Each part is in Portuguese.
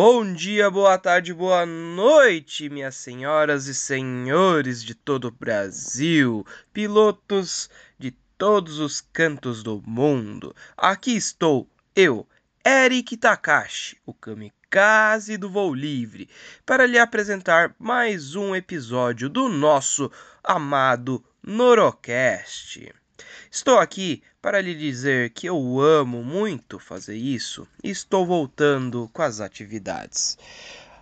Bom dia, boa tarde, boa noite, minhas senhoras e senhores de todo o Brasil, pilotos de todos os cantos do mundo. Aqui estou, eu, Eric Takashi, o kamikaze do voo livre, para lhe apresentar mais um episódio do nosso amado Norocast. Estou aqui para lhe dizer que eu amo muito fazer isso e estou voltando com as atividades.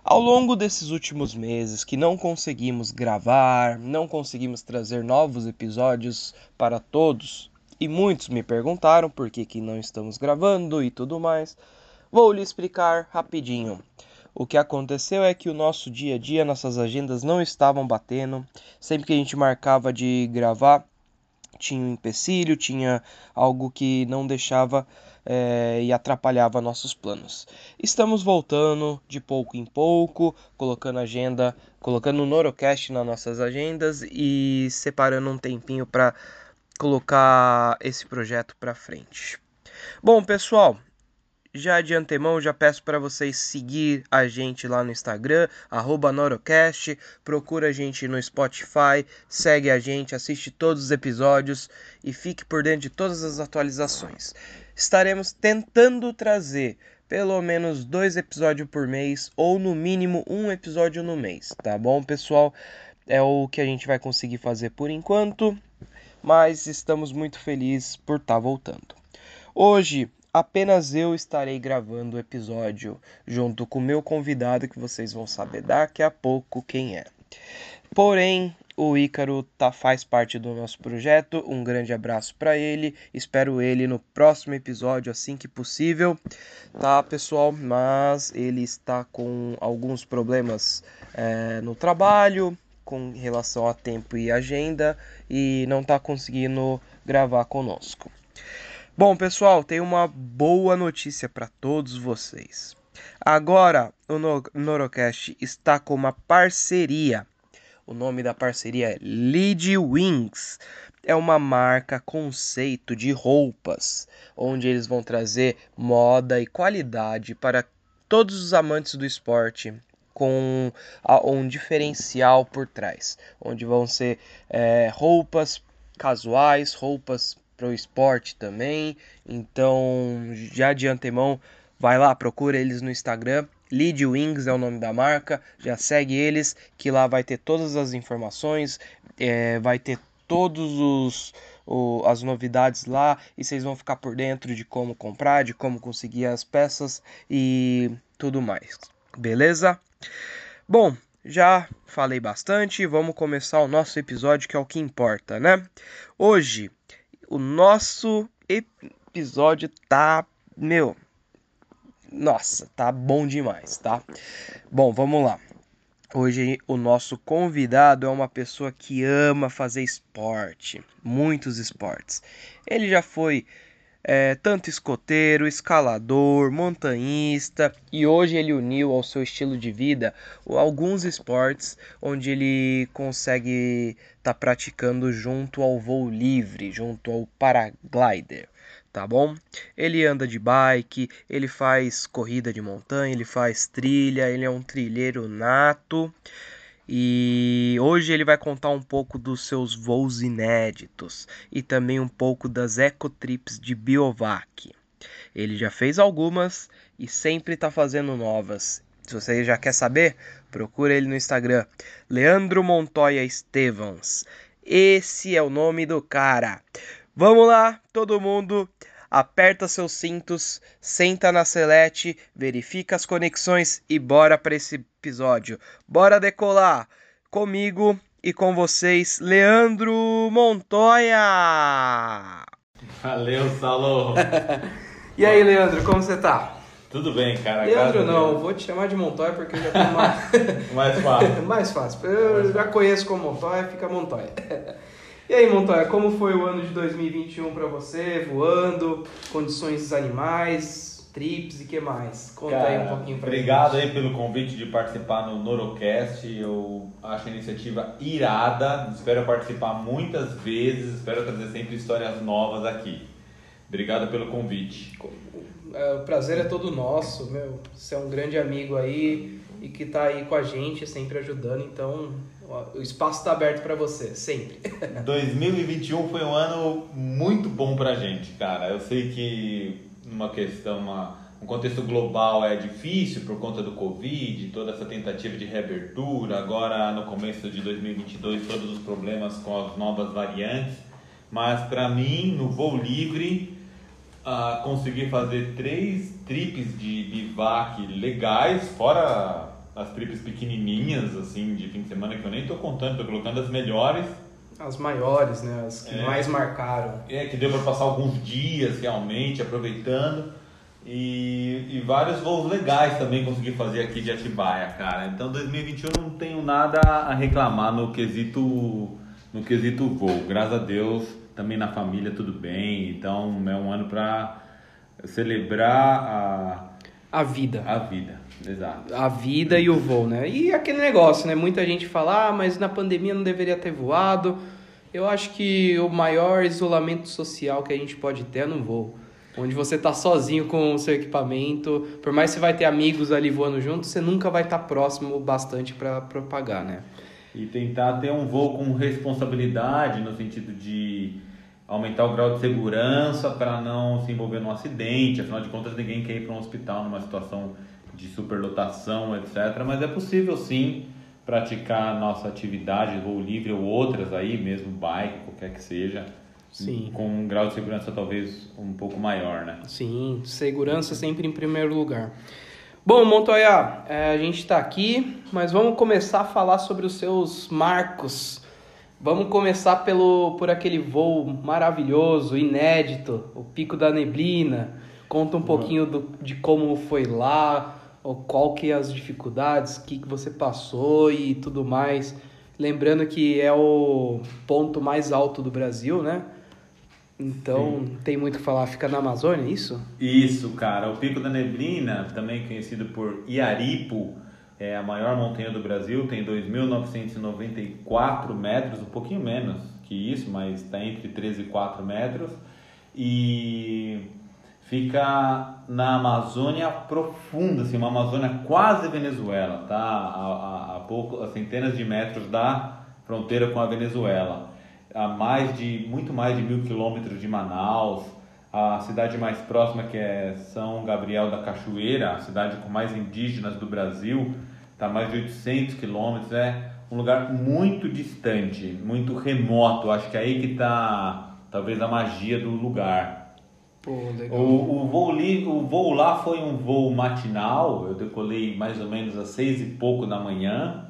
Ao longo desses últimos meses que não conseguimos gravar, não conseguimos trazer novos episódios para todos, e muitos me perguntaram por que, que não estamos gravando e tudo mais, vou lhe explicar rapidinho. O que aconteceu é que o nosso dia a dia, nossas agendas não estavam batendo. Sempre que a gente marcava de gravar, tinha um empecilho, tinha algo que não deixava é, e atrapalhava nossos planos. Estamos voltando de pouco em pouco, colocando agenda, colocando o Norocast nas nossas agendas e separando um tempinho para colocar esse projeto para frente. Bom, pessoal, já de antemão, já peço para vocês seguir a gente lá no Instagram, Norocast, procura a gente no Spotify, segue a gente, assiste todos os episódios e fique por dentro de todas as atualizações. Estaremos tentando trazer pelo menos dois episódios por mês, ou no mínimo um episódio no mês, tá bom, pessoal? É o que a gente vai conseguir fazer por enquanto, mas estamos muito felizes por estar tá voltando. Hoje apenas eu estarei gravando o episódio junto com o meu convidado que vocês vão saber daqui a pouco quem é. Porém, o Ícaro tá, faz parte do nosso projeto. Um grande abraço para ele. Espero ele no próximo episódio assim que possível. Tá, pessoal? Mas ele está com alguns problemas é, no trabalho com relação a tempo e agenda e não está conseguindo gravar conosco. Bom, pessoal, tenho uma boa notícia para todos vocês. Agora, o Norocast está com uma parceria. O nome da parceria é Lead Wings. É uma marca conceito de roupas, onde eles vão trazer moda e qualidade para todos os amantes do esporte, com um diferencial por trás, onde vão ser é, roupas casuais, roupas para o esporte também. Então, já de antemão, vai lá, procura eles no Instagram. Lead Wings é o nome da marca. Já segue eles, que lá vai ter todas as informações, é, vai ter todos os o, as novidades lá e vocês vão ficar por dentro de como comprar, de como conseguir as peças e tudo mais. Beleza? Bom, já falei bastante, vamos começar o nosso episódio que é o que importa, né? Hoje o nosso episódio tá, meu, nossa, tá bom demais, tá? Bom, vamos lá. Hoje o nosso convidado é uma pessoa que ama fazer esporte, muitos esportes. Ele já foi é, tanto escoteiro, escalador, montanhista e hoje ele uniu ao seu estilo de vida alguns esportes onde ele consegue estar tá praticando junto ao voo livre, junto ao paraglider tá bom? Ele anda de bike, ele faz corrida de montanha, ele faz trilha, ele é um trilheiro nato. E hoje ele vai contar um pouco dos seus voos inéditos e também um pouco das ecotrips de Biovac. Ele já fez algumas e sempre está fazendo novas. Se você já quer saber, procura ele no Instagram, Leandro Montoya Estevans. Esse é o nome do cara. Vamos lá, todo mundo aperta seus cintos, senta na selete, verifica as conexões e bora para esse episódio. Bora decolar comigo e com vocês, Leandro Montoya. Valeu, Salo. e aí, Leandro, como você tá? Tudo bem, cara. Leandro, não, vou te chamar de Montoya porque eu já tenho mais. mais fácil. mais fácil. Eu mais já fácil. conheço como Montoya, fica Montoya. E aí, Montoya, como foi o ano de 2021 para você, voando, condições animais? trips e que mais? Conta Cara, aí um pouquinho pra Obrigado gente. aí pelo convite de participar no Norocast. Eu acho a iniciativa irada. Espero participar muitas vezes. Espero trazer sempre histórias novas aqui. Obrigado pelo convite. É, o prazer é todo nosso, meu. Você é um grande amigo aí e que tá aí com a gente, sempre ajudando. Então, o espaço está aberto para você, sempre. 2021 foi um ano muito bom pra gente, cara. Eu sei que numa questão, uma, um contexto global é difícil por conta do Covid, toda essa tentativa de reabertura, agora no começo de 2022 todos os problemas com as novas variantes, mas para mim, no voo livre, uh, consegui fazer três trips de bivac legais, fora as trips pequenininhas, assim, de fim de semana, que eu nem estou contando, tô colocando as melhores, as maiores, né? As que é, mais marcaram. É, que deu para passar alguns dias realmente, aproveitando. E, e vários voos legais também consegui fazer aqui de Atibaia, cara. Então 2021 não tenho nada a reclamar no quesito no quesito voo. Graças a Deus, também na família tudo bem. Então é um ano para celebrar a a vida. A vida. Exato. A vida e o voo, né? E aquele negócio, né? Muita gente fala, ah, mas na pandemia não deveria ter voado. Eu acho que o maior isolamento social que a gente pode ter é no voo. Onde você está sozinho com o seu equipamento. Por mais que você vai ter amigos ali voando junto, você nunca vai estar tá próximo bastante para propagar, né? E tentar ter um voo com responsabilidade, no sentido de aumentar o grau de segurança para não se envolver num acidente. Afinal de contas, ninguém quer ir para um hospital numa situação de superlotação, etc. Mas é possível sim praticar nossa atividade, voo livre ou outras aí, mesmo bike, qualquer que seja, sim. com um grau de segurança talvez um pouco maior, né? Sim, segurança sempre em primeiro lugar. Bom, Montoya, é, a gente está aqui, mas vamos começar a falar sobre os seus marcos. Vamos começar pelo, por aquele voo maravilhoso, inédito, o Pico da Neblina. Conta um pouquinho do, de como foi lá, qual que é as dificuldades, o que, que você passou e tudo mais. Lembrando que é o ponto mais alto do Brasil, né? Então, Sim. tem muito o que falar. Fica na Amazônia, é isso? Isso, cara. O Pico da Neblina, também conhecido por Iaripo, é a maior montanha do Brasil, tem 2.994 metros, um pouquinho menos que isso, mas está entre 13 e 4 metros. E fica na Amazônia profunda, assim, uma Amazônia quase Venezuela, tá? A, a, a, pouco, a centenas de metros da fronteira com a Venezuela, a mais de muito mais de mil quilômetros de Manaus, a cidade mais próxima que é São Gabriel da Cachoeira, a cidade com mais indígenas do Brasil, está mais de 800 quilômetros, é um lugar muito distante, muito remoto. Acho que é aí que está talvez a magia do lugar. Pô. O, o, voo li, o voo lá foi um voo matinal, eu decolei mais ou menos às seis e pouco da manhã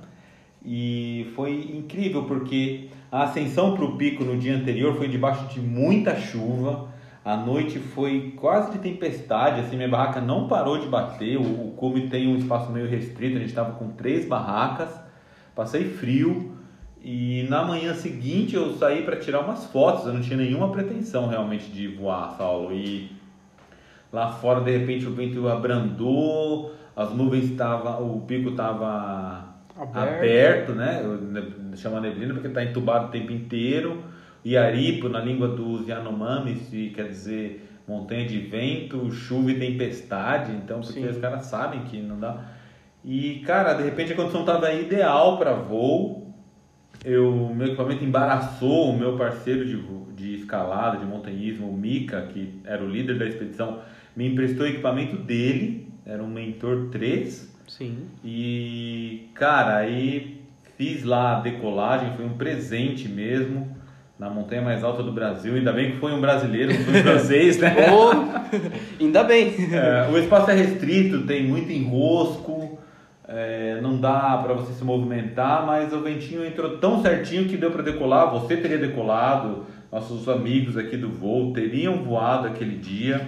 e foi incrível porque a ascensão para o pico no dia anterior foi debaixo de muita chuva, a noite foi quase de tempestade, assim, minha barraca não parou de bater, o, o cume tem um espaço meio restrito, a gente estava com três barracas, passei frio, e na manhã seguinte eu saí para tirar umas fotos, eu não tinha nenhuma pretensão realmente de voar, Saulo. E lá fora de repente o vento abrandou, as nuvens estavam, o pico estava aberto. aberto, né? Chama neblina porque está entubado o tempo inteiro. Iaripo, na língua dos Yanomamis, quer dizer montanha de vento, chuva e tempestade. Então, porque Sim. os caras sabem que não dá. E, cara, de repente a condição estava ideal para voo eu, meu equipamento embaraçou o meu parceiro de, de escalada, de montanhismo, o Mika, que era o líder da expedição, me emprestou o equipamento dele, era um Mentor 3. Sim. E, cara, aí fiz lá a decolagem, foi um presente mesmo, na montanha mais alta do Brasil. Ainda bem que foi um brasileiro, não foi um francês, né? oh, ainda bem. É, o espaço é restrito, tem muito enrosco é, não dá para você se movimentar, mas o ventinho entrou tão certinho que deu para decolar. Você teria decolado, nossos amigos aqui do voo teriam voado aquele dia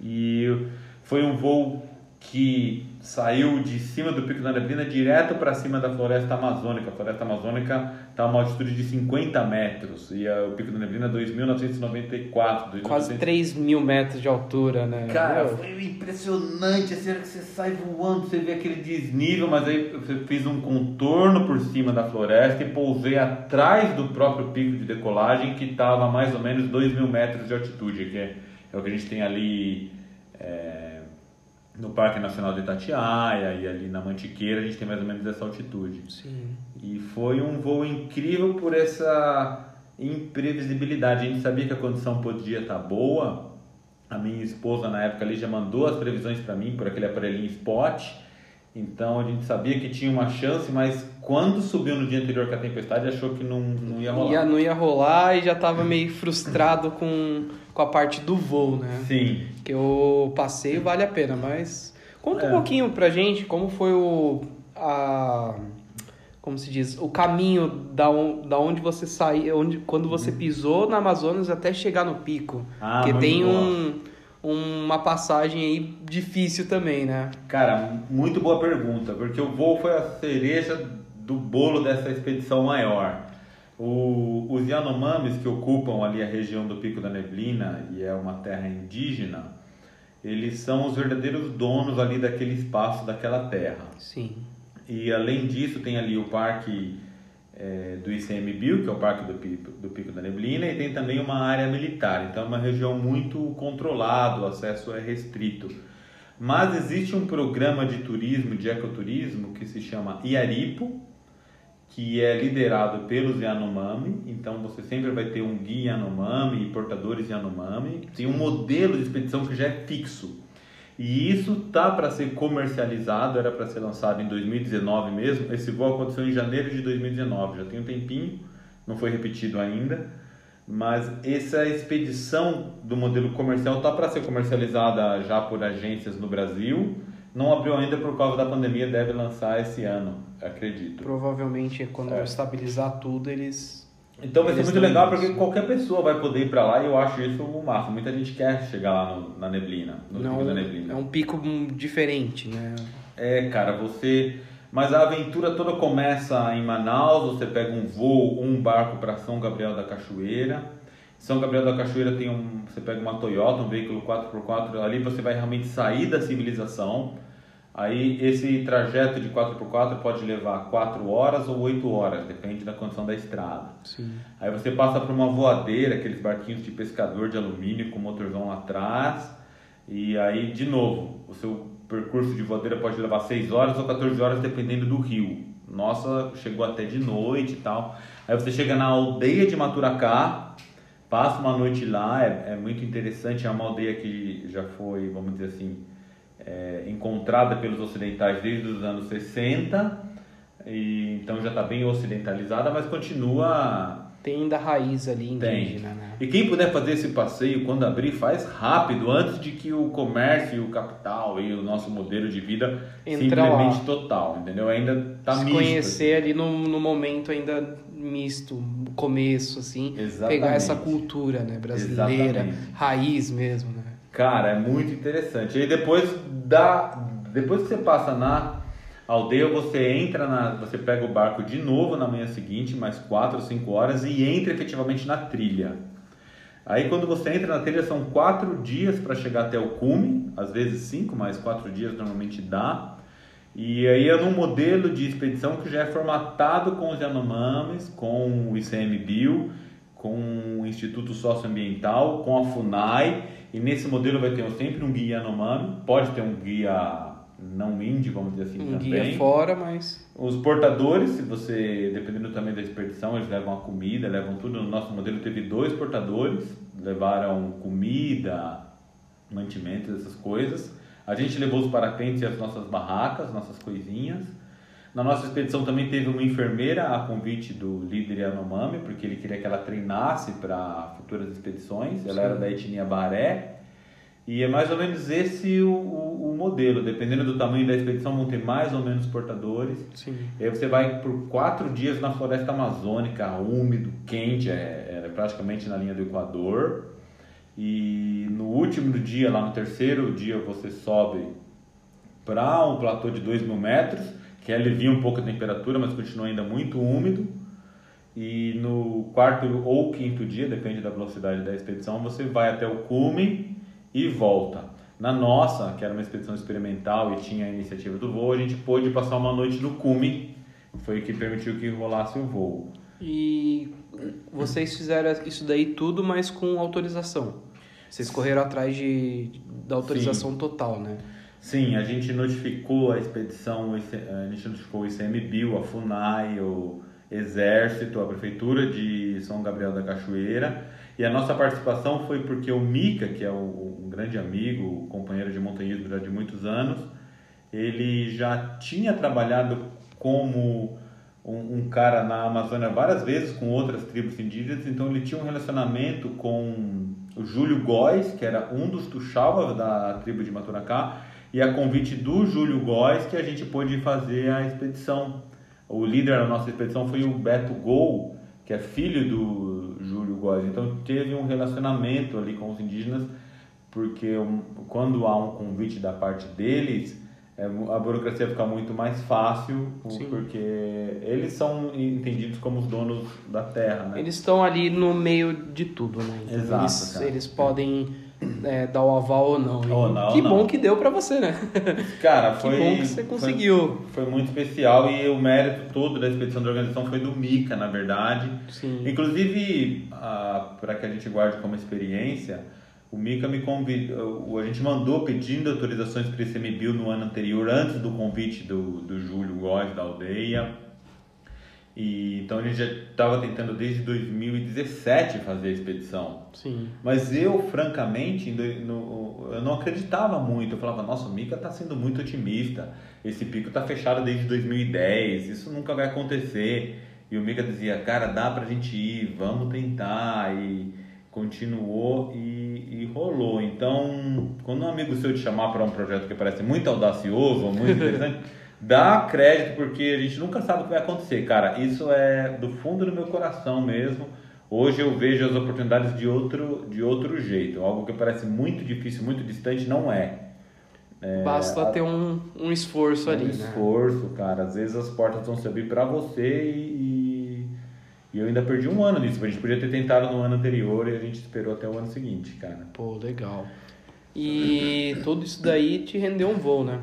e foi um voo que saiu de cima do Pico da Neblina direto para cima da floresta amazônica. A floresta amazônica está a uma altitude de 50 metros e a, o Pico da Neblina 2.994. Quase 3 mil metros de altura, né? Cara, Meu. foi impressionante. Assim, que você sai voando, você vê aquele desnível, mas aí eu fiz um contorno por cima da floresta e pousei atrás do próprio pico de decolagem que estava a mais ou menos 2 mil metros de altitude, que é, é o que a gente tem ali. É, no Parque Nacional de Itatiaia e ali na Mantiqueira a gente tem mais ou menos essa altitude. Sim. E foi um voo incrível por essa imprevisibilidade. A gente sabia que a condição podia estar boa. A minha esposa na época ali já mandou as previsões para mim por aquele aparelhinho Spot. Então a gente sabia que tinha uma chance, mas quando subiu no dia anterior com a tempestade achou que não, não ia rolar. Ia, não ia rolar e já estava meio frustrado com com a parte do voo, né? Sim. Que o passeio vale a pena, mas conta é. um pouquinho pra gente como foi o a como se diz, o caminho da, on, da onde você saiu, onde quando você uhum. pisou na Amazonas até chegar no pico. Ah, Porque tem um uma passagem aí difícil também, né? Cara, muito boa pergunta, porque o voo foi a cereja do bolo dessa expedição maior. O, os Yanomamis que ocupam ali a região do Pico da Neblina e é uma terra indígena, eles são os verdadeiros donos ali daquele espaço, daquela terra. Sim. E além disso tem ali o parque é, do ICMBio, que é o parque do Pico, do Pico da Neblina, e tem também uma área militar. Então é uma região muito controlada, o acesso é restrito. Mas existe um programa de turismo, de ecoturismo, que se chama Iaripo, que é liderado pelos Yanomami, então você sempre vai ter um guia Yanomami e portadores Yanomami. Tem um modelo de expedição que já é fixo. E isso tá para ser comercializado, era para ser lançado em 2019 mesmo. Esse voo aconteceu em janeiro de 2019, já tem um tempinho, não foi repetido ainda. Mas essa expedição do modelo comercial tá para ser comercializada já por agências no Brasil não abriu ainda por causa da pandemia, deve lançar esse ano, acredito. Provavelmente quando é. estabilizar tudo, eles. Então vai ser muito legal isso. porque qualquer pessoa vai poder ir para lá e eu acho isso o máximo. Muita gente quer chegar lá no, na neblina, no Não, pico da neblina. É um pico diferente, né? É, cara, você. Mas a aventura toda começa em Manaus, você pega um voo, um barco para São Gabriel da Cachoeira. São Gabriel da Cachoeira tem um, você pega uma Toyota, um veículo 4x4, ali você vai realmente sair da civilização Aí esse trajeto de 4x4 pode levar 4 horas ou 8 horas, depende da condição da estrada. Sim. Aí você passa por uma voadeira, aqueles barquinhos de pescador de alumínio com motorzão atrás. E aí, de novo, o seu percurso de voadeira pode levar 6 horas ou 14 horas, dependendo do rio. Nossa, chegou até de noite e tal. Aí você chega na aldeia de Maturacá, passa uma noite lá, é, é muito interessante. É uma aldeia que já foi, vamos dizer assim, é, encontrada pelos ocidentais desde os anos 60, e, então já está bem ocidentalizada, mas continua. Tem ainda raiz ali indígena, Tem. né? E quem puder fazer esse passeio quando abrir, faz rápido, antes de que o comércio, o capital e o nosso modelo de vida Entra simplesmente lá. total, entendeu? Ainda está misto. conhecer assim. ali no, no momento ainda misto, começo, assim. Exatamente. Pegar essa cultura né, brasileira, Exatamente. raiz mesmo, né? Cara, é muito interessante. E depois da, depois que você passa na aldeia, você entra na, você pega o barco de novo na manhã seguinte, mais 4 ou 5 horas e entra efetivamente na trilha. Aí quando você entra na trilha são quatro dias para chegar até o cume, às vezes cinco, mas quatro dias normalmente dá. E aí é num modelo de expedição que já é formatado com os Yanomamis, com o ICMBio, com o Instituto Socioambiental, com a FUNAI e nesse modelo vai ter sempre um guia Yanomami, pode ter um guia não indie, vamos dizer assim, um também. guia fora, mas... Os portadores, se você, dependendo também da expedição, eles levam a comida, levam tudo. No nosso modelo teve dois portadores, levaram comida, mantimentos, essas coisas. A gente levou os parapentes e as nossas barracas, nossas coisinhas. Na nossa expedição também teve uma enfermeira a convite do líder Yanomami, porque ele queria que ela treinasse para futuras expedições. Ela Sim. era da etnia Baré. E é mais ou menos esse o, o, o, modelo. Dependendo do tamanho da expedição, vão ter mais ou menos portadores. Sim. E aí você vai por quatro dias na floresta amazônica, úmido, quente, é, é praticamente na linha do Equador. E no último dia, lá no terceiro dia, você sobe para um platô de 2 mil metros, que alivia um pouco a temperatura, mas continua ainda muito úmido. E no quarto ou quinto dia, depende da velocidade da expedição, você vai até o cume e volta. Na nossa, que era uma expedição experimental e tinha a iniciativa do voo, a gente pôde passar uma noite no cume, foi o que permitiu que rolasse o voo. E vocês fizeram isso daí tudo, mas com autorização. Vocês correram atrás de, da autorização Sim. total, né? Sim, a gente notificou a expedição, a gente notificou o ICMBio, a FUNAI, o Exército, a Prefeitura de São Gabriel da Cachoeira. E a nossa participação foi porque o Mica, que é um grande amigo, companheiro de montanhismo já de muitos anos, ele já tinha trabalhado como um, um, cara na Amazônia várias vezes com outras tribos indígenas, então ele tinha um relacionamento com o Júlio Góes, que era um dos Tuxaua da tribo de Maturacá, e a convite do Júlio Góes que a gente pôde fazer a expedição. O líder da nossa expedição foi o Beto Gol, que é filho do Júlio Góes. Então teve um relacionamento ali com os indígenas, porque quando há um convite da parte deles, é, a burocracia fica muito mais fácil, Sim. porque eles são entendidos como os donos da terra, né? Eles estão ali no meio de tudo, né? Então, Exato. Eles, eles podem é, dar o aval ou não. Ou não que não. bom que deu para você, né? Cara, foi. que bom que você conseguiu. Foi, foi, muito especial e o mérito todo da expedição de organização foi do Mica, na verdade. Sim. Inclusive, para que a gente guarde como experiência, o Mica me convidou, a gente mandou pedindo autorizações para esse MBIL no ano anterior, antes do convite do, do Júlio Góes da aldeia. E, então a gente já estava tentando desde 2017 fazer a expedição. Sim. Mas eu, francamente, no, eu não acreditava muito. Eu falava, nossa, o Mika está sendo muito otimista. Esse pico está fechado desde 2010, isso nunca vai acontecer. E o Mika dizia, cara, dá pra gente ir, vamos tentar. E continuou e, e rolou. Então, quando um amigo seu te chamar para um projeto que parece muito audacioso, muito interessante. Dá crédito porque a gente nunca sabe o que vai acontecer, cara. Isso é do fundo do meu coração mesmo. Hoje eu vejo as oportunidades de outro, de outro jeito. Algo que parece muito difícil, muito distante, não é. é Basta ter um, um esforço um ali. Um né? esforço, né? cara. Às vezes as portas vão se abrir para você e, e, eu ainda perdi um ano nisso. A gente podia ter tentado no ano anterior e a gente esperou até o ano seguinte, cara. Pô, legal. E tudo isso daí te rendeu um voo, né?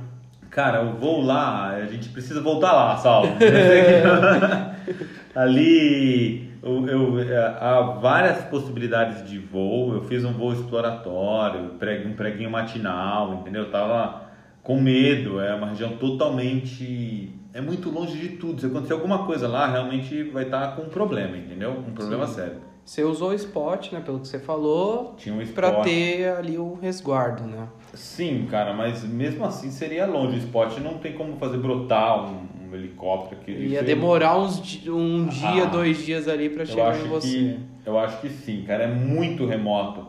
Cara, o voo lá, a gente precisa voltar lá, Saulo. Ali eu, eu, é, há várias possibilidades de voo. Eu fiz um voo exploratório, um preguinho matinal, entendeu? Eu tava com medo. É uma região totalmente. É muito longe de tudo. Se acontecer alguma coisa lá, realmente vai estar tá com um problema, entendeu? Um problema Sim. sério. Você usou o spot, né? Pelo que você falou. Tinha um spot. Pra ter ali o resguardo, né? Sim, cara, mas mesmo assim seria longe. O spot não tem como fazer brotar um, um helicóptero aqui. Ia demorar uns, um dia, ah, dois dias ali para chegar em você. Que, eu acho que sim, cara, é muito remoto.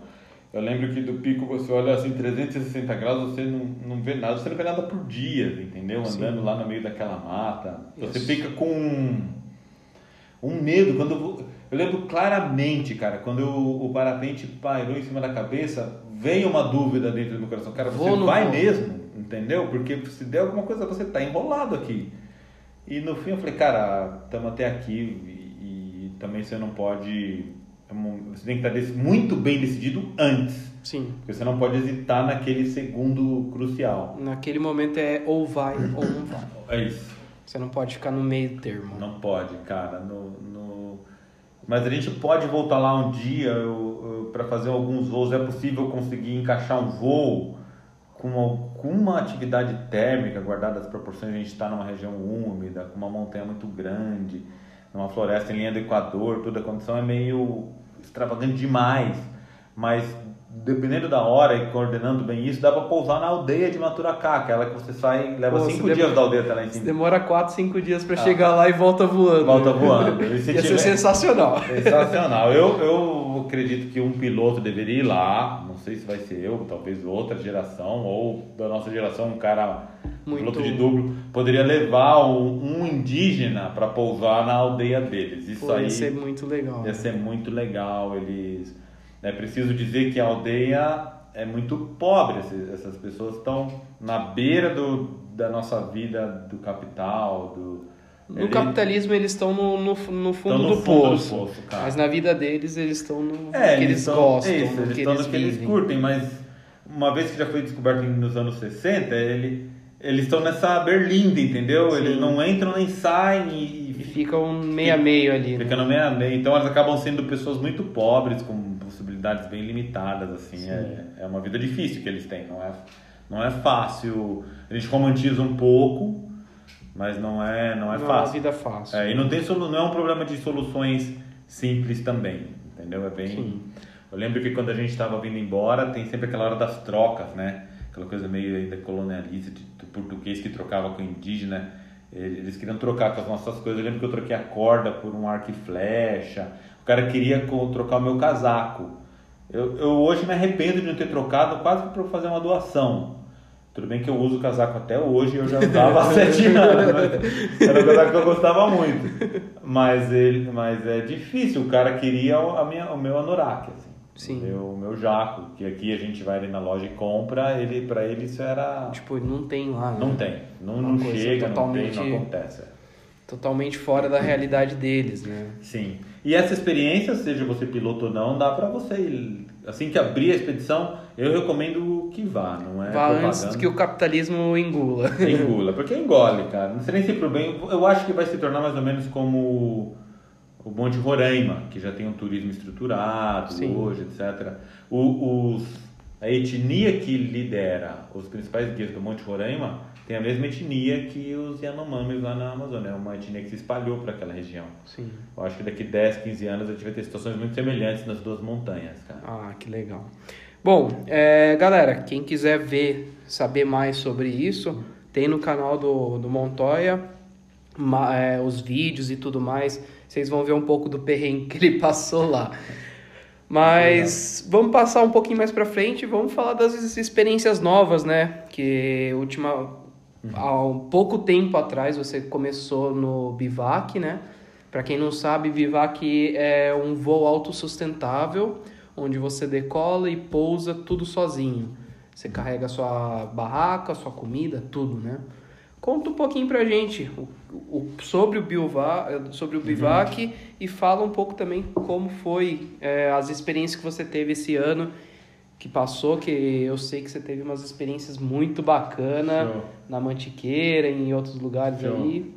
Eu lembro que do pico você olha assim 360 graus, você não, não vê nada, você não vê nada por dia, entendeu? Sim. Andando lá no meio daquela mata. Você Isso. fica com um, um medo. Quando eu, lembro claramente, cara, quando eu, o parapente pairou em cima da cabeça, veio uma dúvida dentro do meu coração. Cara, você vai voo. mesmo, entendeu? Porque se der alguma coisa, você tá enrolado aqui. E no fim eu falei, cara, estamos até aqui e, e, também você não pode. É você tem que estar muito bem decidido antes. Sim. Porque você não pode hesitar naquele segundo crucial. Naquele momento é ou vai ou não vai. É isso. Você não pode ficar no meio termo. Não pode, cara. No, no... Mas a gente pode voltar lá um dia. Para fazer alguns voos é possível conseguir encaixar um voo com alguma atividade térmica, guardada as proporções, a gente está numa região úmida, com uma montanha muito grande, numa floresta em linha do Equador, toda a condição é meio extravagante demais, mas dependendo da hora e coordenando bem isso, dá para pousar na aldeia de Maturacá, aquela que você sai, leva Pô, cinco dias demora, da aldeia até lá em cima. Demora quatro, cinco dias para ah. chegar lá e volta voando. Volta voando. Ia tiver... ser sensacional. Sensacional. Eu, eu acredito que um piloto deveria ir lá, não sei se vai ser eu, talvez outra geração, ou da nossa geração, um cara Muito... piloto de duplo, poderia levar um, um indígena para pousar na aldeia deles. Isso Pô, aí ia ser muito legal. Ia ser muito legal. Eles é preciso dizer que a aldeia é muito pobre, essas pessoas estão na beira do, da nossa vida do capital, do No ele- capitalismo eles estão no, no, no fundo, no do, fundo do poço, poço, cara. Mas na vida deles eles estão no É, que eles, estão- gostam, isso, eles que estão eles no que eles curtem, mas uma vez que já foi descoberto nos anos 60, ele, eles estão nessa berlinda, entendeu? Sim. Eles não entram nem saem e, E ficam meio a meio ali. Fica né? no meio a meio. Então elas acabam sendo pessoas muito pobres, com possibilidades bem limitadas, assim. É, é uma vida difícil que eles têm, não é, não é fácil. A gente romantiza um pouco, mas não é, não é Não é uma fácil. vida fácil. É, e não, tem solu- não é um problema de soluções simples também, entendeu? É bem... Sim. Eu lembro que quando a gente estava vindo embora, tem sempre aquela hora das trocas, né? Aquela coisa meio ainda colonialista, do português que trocava com indígena. Eles queriam trocar com as nossas coisas. Eu lembro que eu troquei a corda por um arco e flecha. O cara queria trocar o meu casaco. Eu, eu hoje me arrependo de não ter trocado, quase para fazer uma doação. Tudo bem que eu uso o casaco até hoje, eu já usava há sete anos. mas Era um casaco que eu gostava muito. Mas, ele, mas é difícil, o cara queria o- a minha, o meu anorak, assim. Sim. O meu, o meu jaco, que aqui a gente vai ali na loja e compra, ele, pra ele isso era... Tipo, não tem lá, né? Não tem, não, não chega, não tem, não acontece. é. Totalmente fora da realidade deles, né? Sim. E essa experiência, seja você piloto ou não, dá pra você ir. Assim que abrir a expedição, eu recomendo que vá, não é Vá propaganda. antes que o capitalismo engula. Engula, porque engole, cara. Não sei nem se pro bem. Eu acho que vai se tornar mais ou menos como o Monte Roraima, que já tem um turismo estruturado Sim. hoje, etc. O, os, a etnia que lidera os principais guias do Monte Roraima tem a mesma etnia que os Yanomamis lá na Amazônia. É uma etnia que se espalhou para aquela região. Sim. Eu acho que daqui 10, 15 anos a gente vai ter situações muito semelhantes nas duas montanhas, cara. Ah, que legal. Bom, é, galera, quem quiser ver, saber mais sobre isso, tem no canal do, do Montoya ma- é, os vídeos e tudo mais. Vocês vão ver um pouco do perrengue que ele passou lá. Mas vamos passar um pouquinho mais pra frente e vamos falar das experiências novas, né? Que última há um pouco tempo atrás você começou no bivac, né? Para quem não sabe, bivac é um voo autossustentável, onde você decola e pousa tudo sozinho. Você carrega sua barraca, sua comida, tudo, né? Conta um pouquinho pra gente o, o- sobre o biva, sobre o bivac e fala um pouco também como foi é, as experiências que você teve esse ano que passou, que eu sei que você teve umas experiências muito bacanas Show. na Mantiqueira, em outros lugares Show. aí.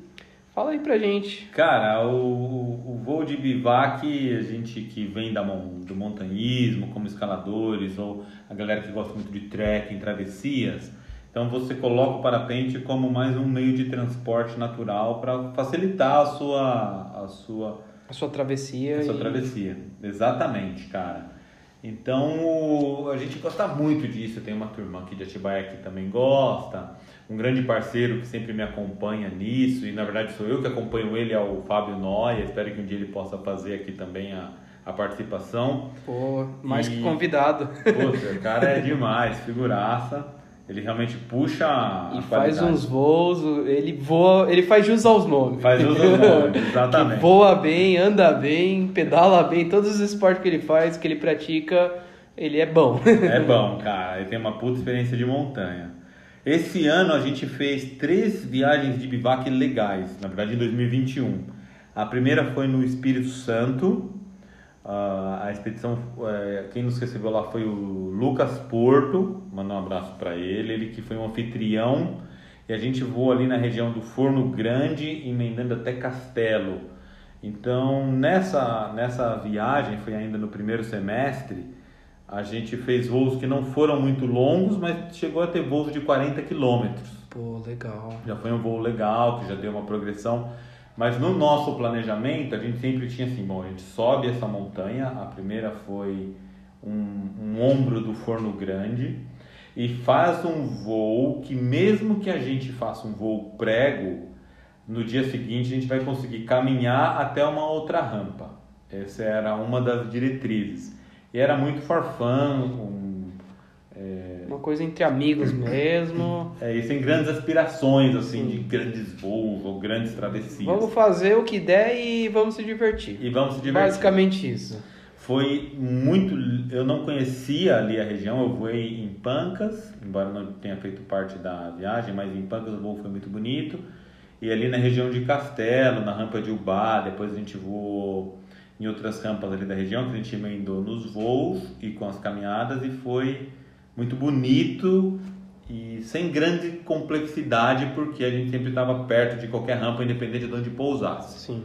Fala aí pra gente. Cara, o, o voo de bivac, a gente que vem da, do montanhismo, como escaladores, ou a galera que gosta muito de trekking, travessias, então você coloca o parapente como mais um meio de transporte natural para facilitar a sua, a sua A sua travessia. essa e- travessia. Exatamente, cara. Então, a gente gosta muito disso. Tem uma turma aqui de Atibaia que também gosta. Um grande parceiro que sempre me acompanha nisso. E, na verdade, sou eu que acompanho ele, é o Fábio Noia. Espero que um dia ele possa fazer aqui também a, a participação. Pô, mais E- que convidado. Poxa, o cara é demais, figuraça. Ele realmente puxa a E faz uns voos, ele voa, ele faz jus aos nomes. Faz uso dos nomes, exatamente. Voa bem, anda bem, pedala bem, todos os esportes que ele faz, que ele pratica, ele é bom. É bom, cara. Ele tem uma puta experiência de montanha. Esse ano a gente fez três viagens de bivac legais, na verdade em 2021. A primeira foi no Espírito Santo. A expedição, eh, quem nos recebeu lá foi o Lucas Porto, mandar um abraço para ele, ele que foi um anfitrião. E a gente voou ali na região do Forno Grande, emendando até Castelo. Então, nessa, nessa viagem, foi ainda no primeiro semestre, a gente fez voos que não foram muito longos, mas chegou a ter voos de 40 quilômetros. Pô, legal. Já foi um voo legal, que já deu uma progressão. Mas no nosso planejamento, a gente sempre tinha assim, bom, a gente sobe essa montanha, a primeira foi um, um ombro do Forno Grande, e faz um voo que mesmo que a gente faça um voo prego, no dia seguinte a gente vai conseguir caminhar até uma outra rampa. Essa era uma das diretrizes. E era muito farfã, um, coisa entre amigos mesmo. é, e sem grandes aspirações, assim, de grandes voos ou grandes travessias. Vamos fazer o que der e vamos se divertir. E vamos se divertir. Basicamente isso. Foi muito eu não conhecia ali a região, eu voei em Pancas, embora não tenha feito parte da viagem, mas em Pancas o voo foi muito bonito. E ali na região de Castelo, na rampa de Ubá, depois a gente voou em outras rampas ali da região, que a gente emendou nos voos e com as caminhadas e foi muito bonito e sem grande complexidade, porque a gente sempre estava perto de qualquer rampa, independente de onde pousasse. Sim.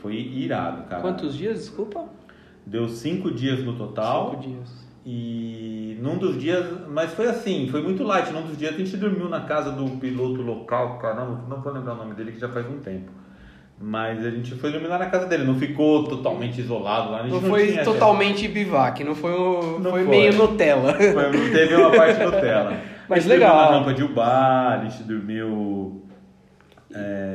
Foi irado, cara. Quantos dias, desculpa? Deu cinco dias no total. Cinco dias. E num dos dias, mas foi assim, foi muito light. Num dos dias a gente dormiu na casa do piloto local, caramba, não vou lembrar o nome dele que já faz um tempo. Mas a gente foi dormir lá na casa dele, não ficou totalmente isolado lá. não, não foi totalmente bivac, não foi, o, Não foi, foi. meio Nutella. Foi, teve uma parte Nutella. Mas a gente dormiu legal. na rampa de Ubar, a gente dormiu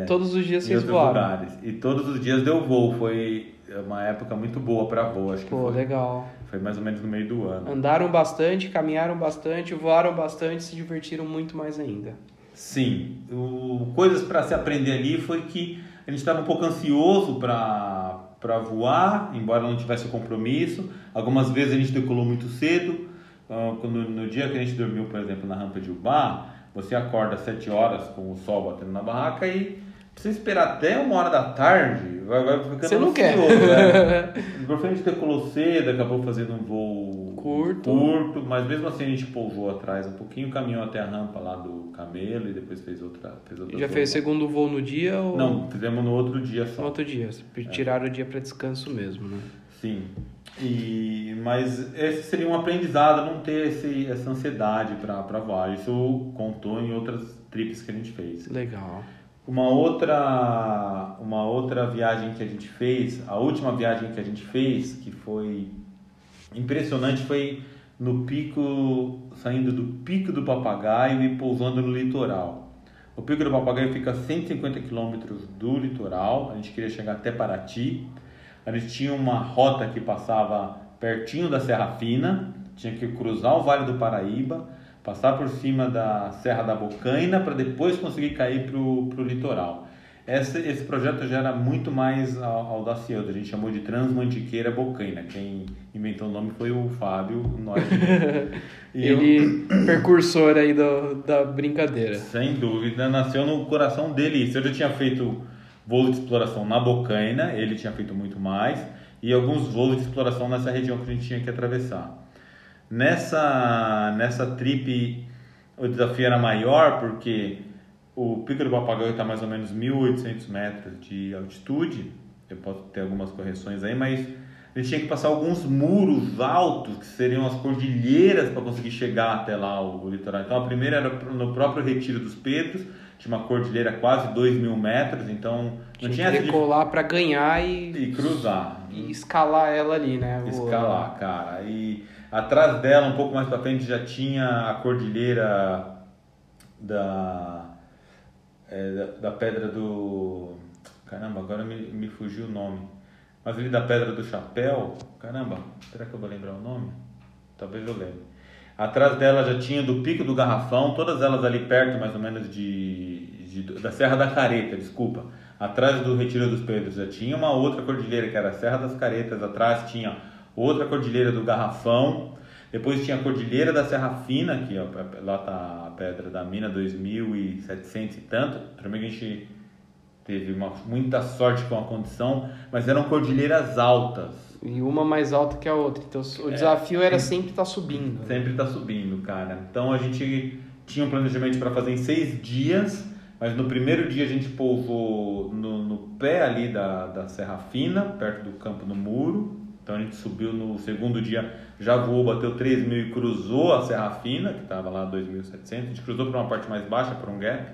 Todos os dias vocês voaram. lugares. E todos os dias deu voo, foi uma época muito boa para voo, acho que Pô, foi, legal. foi mais ou menos no meio do ano. Andaram bastante, caminharam bastante, voaram bastante, se divertiram muito mais ainda. Sim, o, coisas para se aprender ali foi que a gente estava um pouco ansioso para para voar, embora não tivesse compromisso. Algumas vezes a gente decolou muito cedo. Ah, quando, no dia que a gente dormiu, por exemplo, na rampa de Ubá, você acorda às 7 horas com o sol batendo na barraca e precisa esperar até uma hora da tarde, vai, vai ficando Você não quer. ansioso, né? Por frente decolou cedo, acabou fazendo um voo Curto. curto, mas mesmo assim a gente pousou atrás um pouquinho, caminhou até a rampa lá do Camelo e depois fez outra. Fez outra Já voo. fez segundo voo no dia ou Não, fizemos no outro dia no só. outro dia? Tiraram o dia para descanso mesmo, né? Sim. E, mas esse seria um aprendizado, não ter esse, essa ansiedade para voar. Isso contou em outras trips que a gente fez. Legal. Uma outra, uma outra viagem que a gente fez, a última viagem que a gente fez, que foi impressionante, foi no pico, saindo do Pico do Papagaio e pousando no litoral. O Pico do Papagaio fica a 150 quilômetros do litoral, a gente queria chegar até Paraty. A gente tinha uma rota que passava pertinho da Serra Fina, tinha que cruzar o Vale do Paraíba, passar por cima da Serra da Bocaina para depois conseguir cair para o litoral. Esse, esse projeto já era muito mais audacioso, a gente chamou de Transmantiqueira Bocaina. Quem inventou o nome foi o Fábio, nós. E eu- Ele, percursor aí do, da brincadeira. sem dúvida, nasceu no coração dele isso. Eu já tinha feito voo de exploração na Bocaina, ele tinha feito muito mais, e alguns voos de exploração nessa região que a gente tinha que atravessar. Nessa, nessa trip, o desafio era maior porque o Pico do Papagaio está mais ou menos 1.800 metros de altitude, eu posso ter algumas correções aí, mas a gente tinha que passar alguns muros altos, que seriam as cordilheiras, para conseguir chegar até lá o, litoral. Então a primeira era no próprio Retiro dos Pedros, tinha uma cordilheira quase 2 mil metros, então não Tinha tinha que essa de decolar para ganhar e, e cruzar. e escalar ela ali, né? O- Escalar, cara. E atrás dela, um pouco mais pra frente, já tinha a cordilheira da, é, da, da pedra do. Caramba, agora me, me fugiu o nome. Mas ali da pedra do chapéu. Caramba, será que eu vou lembrar o nome? Talvez eu lembre. Atrás dela já tinha do Pico do Garrafão, todas elas ali perto mais ou menos de, de- da Serra da Careta, desculpa. Atrás do Retiro dos Pedros já tinha uma outra cordilheira que era a Serra das Caretas, atrás tinha outra cordilheira do Garrafão, depois tinha a cordilheira da Serra Fina, que ó, lá tá a pedra da mina 2700 e tanto. Que a gente teve uma, muita sorte com a condição, mas eram cordilheiras altas. E uma mais alta que a outra. Então o desafio era sempre estar subindo. Sempre tá subindo, cara. Então a gente tinha um planejamento para fazer em seis dias, mas no primeiro dia a gente pousou no, no pé ali da, da Serra Fina, perto do Campo do Muro. Então a gente subiu no segundo dia, já voou, bateu 3 mil e cruzou a Serra Fina, que estava lá 2.700. A gente cruzou para uma parte mais baixa, para um gap.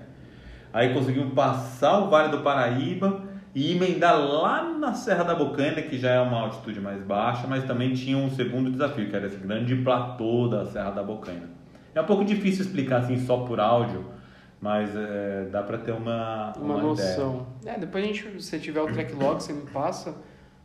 Aí conseguimos passar o Vale do Paraíba e emendar lá na Serra da Bocaina, que já é uma altitude mais baixa, mas também tinha um segundo desafio, que era esse grande platô da Serra da Bocaina. É um pouco difícil explicar assim só por áudio, mas é, dá para ter uma, Uma, uma, noção. É, depois a gente, se você tiver o track log, você me passa.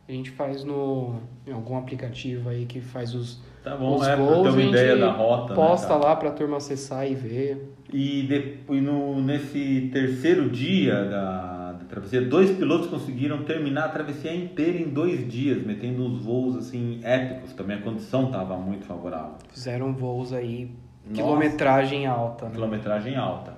A gente faz no em algum aplicativo aí que faz os. Tá bom, os é, voos, ter uma ideia da rota. né, posta cara? lá pra turma acessar e ver. E, de, e no, nesse terceiro dia da, travessia. Dois pilotos conseguiram terminar a travessia inteira em dois dias, metendo uns voos assim épicos. Também a condição estava muito favorável. Fizeram voos aí, Nossa, quilometragem alta. Né? Quilometragem alta.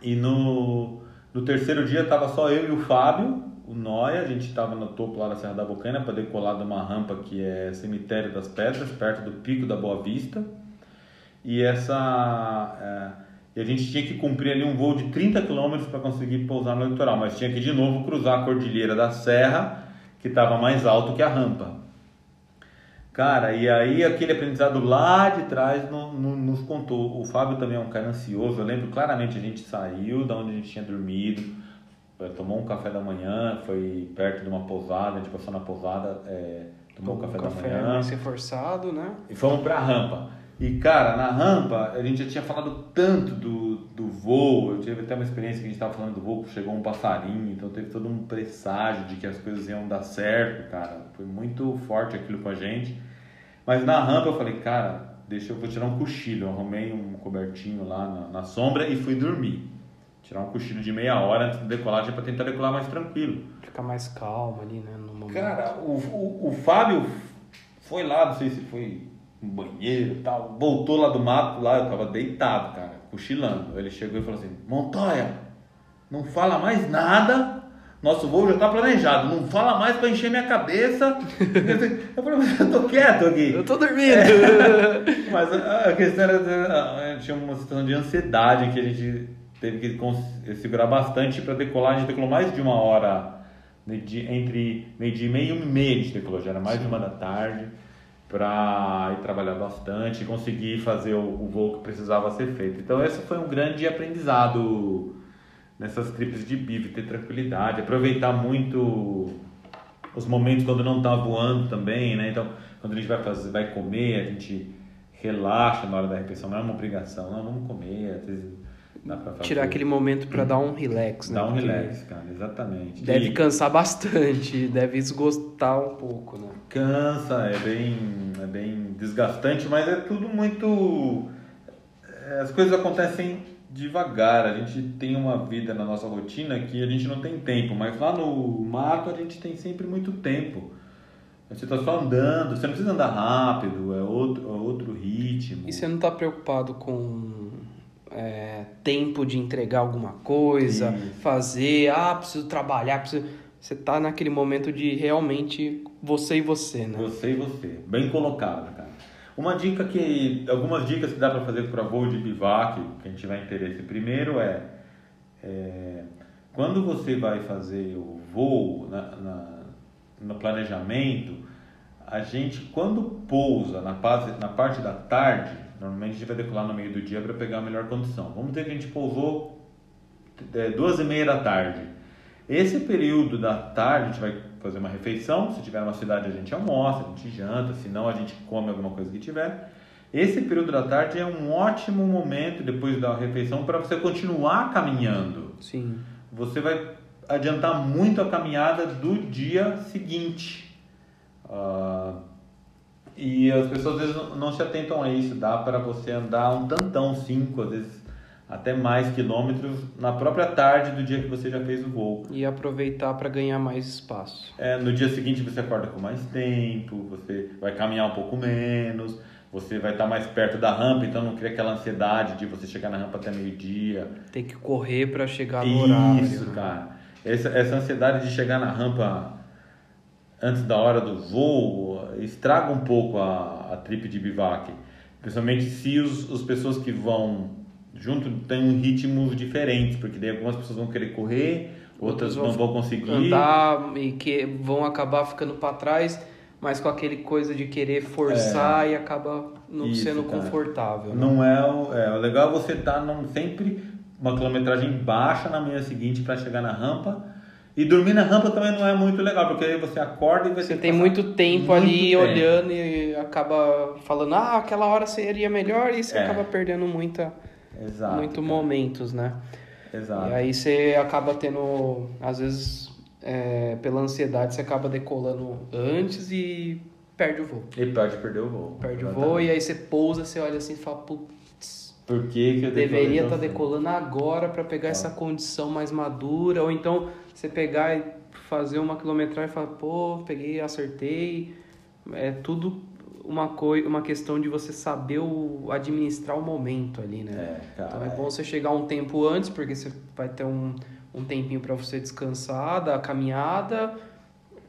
E no, no terceiro dia estava só eu e o Fábio, o Noia. A gente estava no topo lá da Serra da Bocaina para decolar de uma rampa que é Cemitério das Pedras, perto do Pico da Boa Vista. E essa. É, a gente tinha que cumprir ali um voo de 30 km para conseguir pousar no litoral, mas tinha que de novo cruzar a cordilheira da Serra, que estava mais alto que a rampa. Cara, e aí aquele aprendizado lá de trás no, no, nos contou. O Fábio também é um cara ansioso. Eu lembro claramente a gente saiu da onde a gente tinha dormido, tomou um café da manhã, foi perto de uma pousada, a gente passou na pousada, é, tomou um café, café da manhã. Café forçado, né? E fomos para a rampa. E, cara, na rampa, a gente já tinha falado tanto do, do voo, eu tive até uma experiência que a gente estava falando do voo, chegou um passarinho, então teve todo um presságio de que as coisas iam dar certo, cara. Foi muito forte aquilo com a gente. Mas na rampa eu falei, cara, deixa eu vou tirar um cochilo. Eu arrumei um cobertinho lá na, na sombra e fui dormir. Tirar um cochilo de meia hora antes de decolagem para tentar decolar mais tranquilo. Ficar mais calmo ali, né? No momento. Cara, o, o, o Fábio foi lá, não sei se foi um banheiro e tal. Voltou lá do mato, lá eu tava deitado, cara, cochilando. Ele chegou e falou assim: Montoya, não fala mais nada. Nosso voo já tá planejado, não fala mais para encher minha cabeça. Eu falei, mas eu tô quieto aqui. Eu tô dormindo. É. Mas a questão era, tinha uma situação de ansiedade que a gente teve que segurar bastante para decolar. A gente decolou mais de uma hora, entre meio-dia e meia e uma e meia a gente decolou, já era mais Sim. de uma da tarde para ir trabalhar bastante e conseguir fazer o, o, voo que precisava ser feito. Então esse foi um grande aprendizado nessas trips de bive, ter tranquilidade, aproveitar muito os momentos quando não está voando também, né? Então quando a gente vai fazer, vai comer, a gente relaxa na hora da refeição, não é uma obrigação, não, vamos comer, às vezes Tirar aquele momento para dar um relax, né? Dar um relax, cara, exatamente. Deve e... cansar bastante, deve esgotar um pouco, né? Cansa, é bem, é bem desgastante, mas é tudo muito. É, as coisas acontecem devagar. A gente tem uma vida na nossa rotina que a gente não tem tempo, mas lá no mato a gente tem sempre muito tempo. Você está só andando, você não precisa andar rápido, é outro, é outro ritmo. E você não está preocupado com é, tempo de entregar alguma coisa, Isso. fazer, ah, preciso trabalhar, preciso... Você tá naquele momento de realmente você e você, né? Você e você. Bem colocado, cara. Uma dica que. Algumas dicas que dá para fazer para voo de bivac, quem tiver interesse. Primeiro é, é. quando você vai fazer o voo na, na, no planejamento, a gente, quando pousa na, na parte da tarde, Normalmente a gente vai decolar no meio do dia para pegar a melhor condição. Vamos dizer que a gente pousou é, duas e meia da tarde. Esse período da tarde a gente vai fazer uma refeição. Se tiver uma cidade a gente almoça, a gente janta. Se não a gente come alguma coisa que tiver. Esse período da tarde é um ótimo momento depois da refeição para você continuar caminhando. Sim. Você vai adiantar muito a caminhada do dia seguinte. Uh, e as pessoas às vezes não se atentam a isso. Dá para você andar um tantão, cinco, às vezes até mais quilômetros na própria tarde do dia que você já fez o voo. E aproveitar para ganhar mais espaço. É, no dia seguinte você acorda com mais tempo, você vai caminhar um pouco menos, você vai estar mais perto da rampa, então não cria aquela ansiedade de você chegar na rampa até meio-dia. Tem que correr para chegar no horário. Isso, cara. Essa, essa ansiedade de chegar na rampa antes da hora do voo estraga um pouco a, a trip de bivac. Principalmente se os, as pessoas que vão junto têm ritmos diferentes, porque daí algumas pessoas vão querer correr, outras vão não vão conseguir. Andar e que vão acabar ficando para trás, mas com aquele coisa de querer forçar é, e acaba não isso, sendo cara. confortável. Né? Não é o, é o legal é você estar tá sempre uma quilometragem baixa na manhã seguinte para chegar na rampa e dormir na rampa também não é muito legal, porque aí você acorda e você tem muito tempo muito ali tempo. olhando e acaba falando, ah, aquela hora seria melhor e você é. acaba perdendo muita, Exato, muito momentos, né? Exato. E aí você acaba tendo, às vezes, é, pela ansiedade, você acaba decolando antes e perde o voo. E pode perder o voo. Perde Exatamente. o voo e aí você pousa, você olha assim e fala, putz, por que, que eu deveria estar tá decolando agora para pegar ah. essa condição mais madura, ou então você pegar e fazer uma quilometragem e falar, pô, peguei, acertei. É tudo uma, coi uma questão de você saber o, administrar o momento ali, né? É, cara, então é bom você chegar um tempo antes, porque você vai ter um, um tempinho para você descansar da caminhada,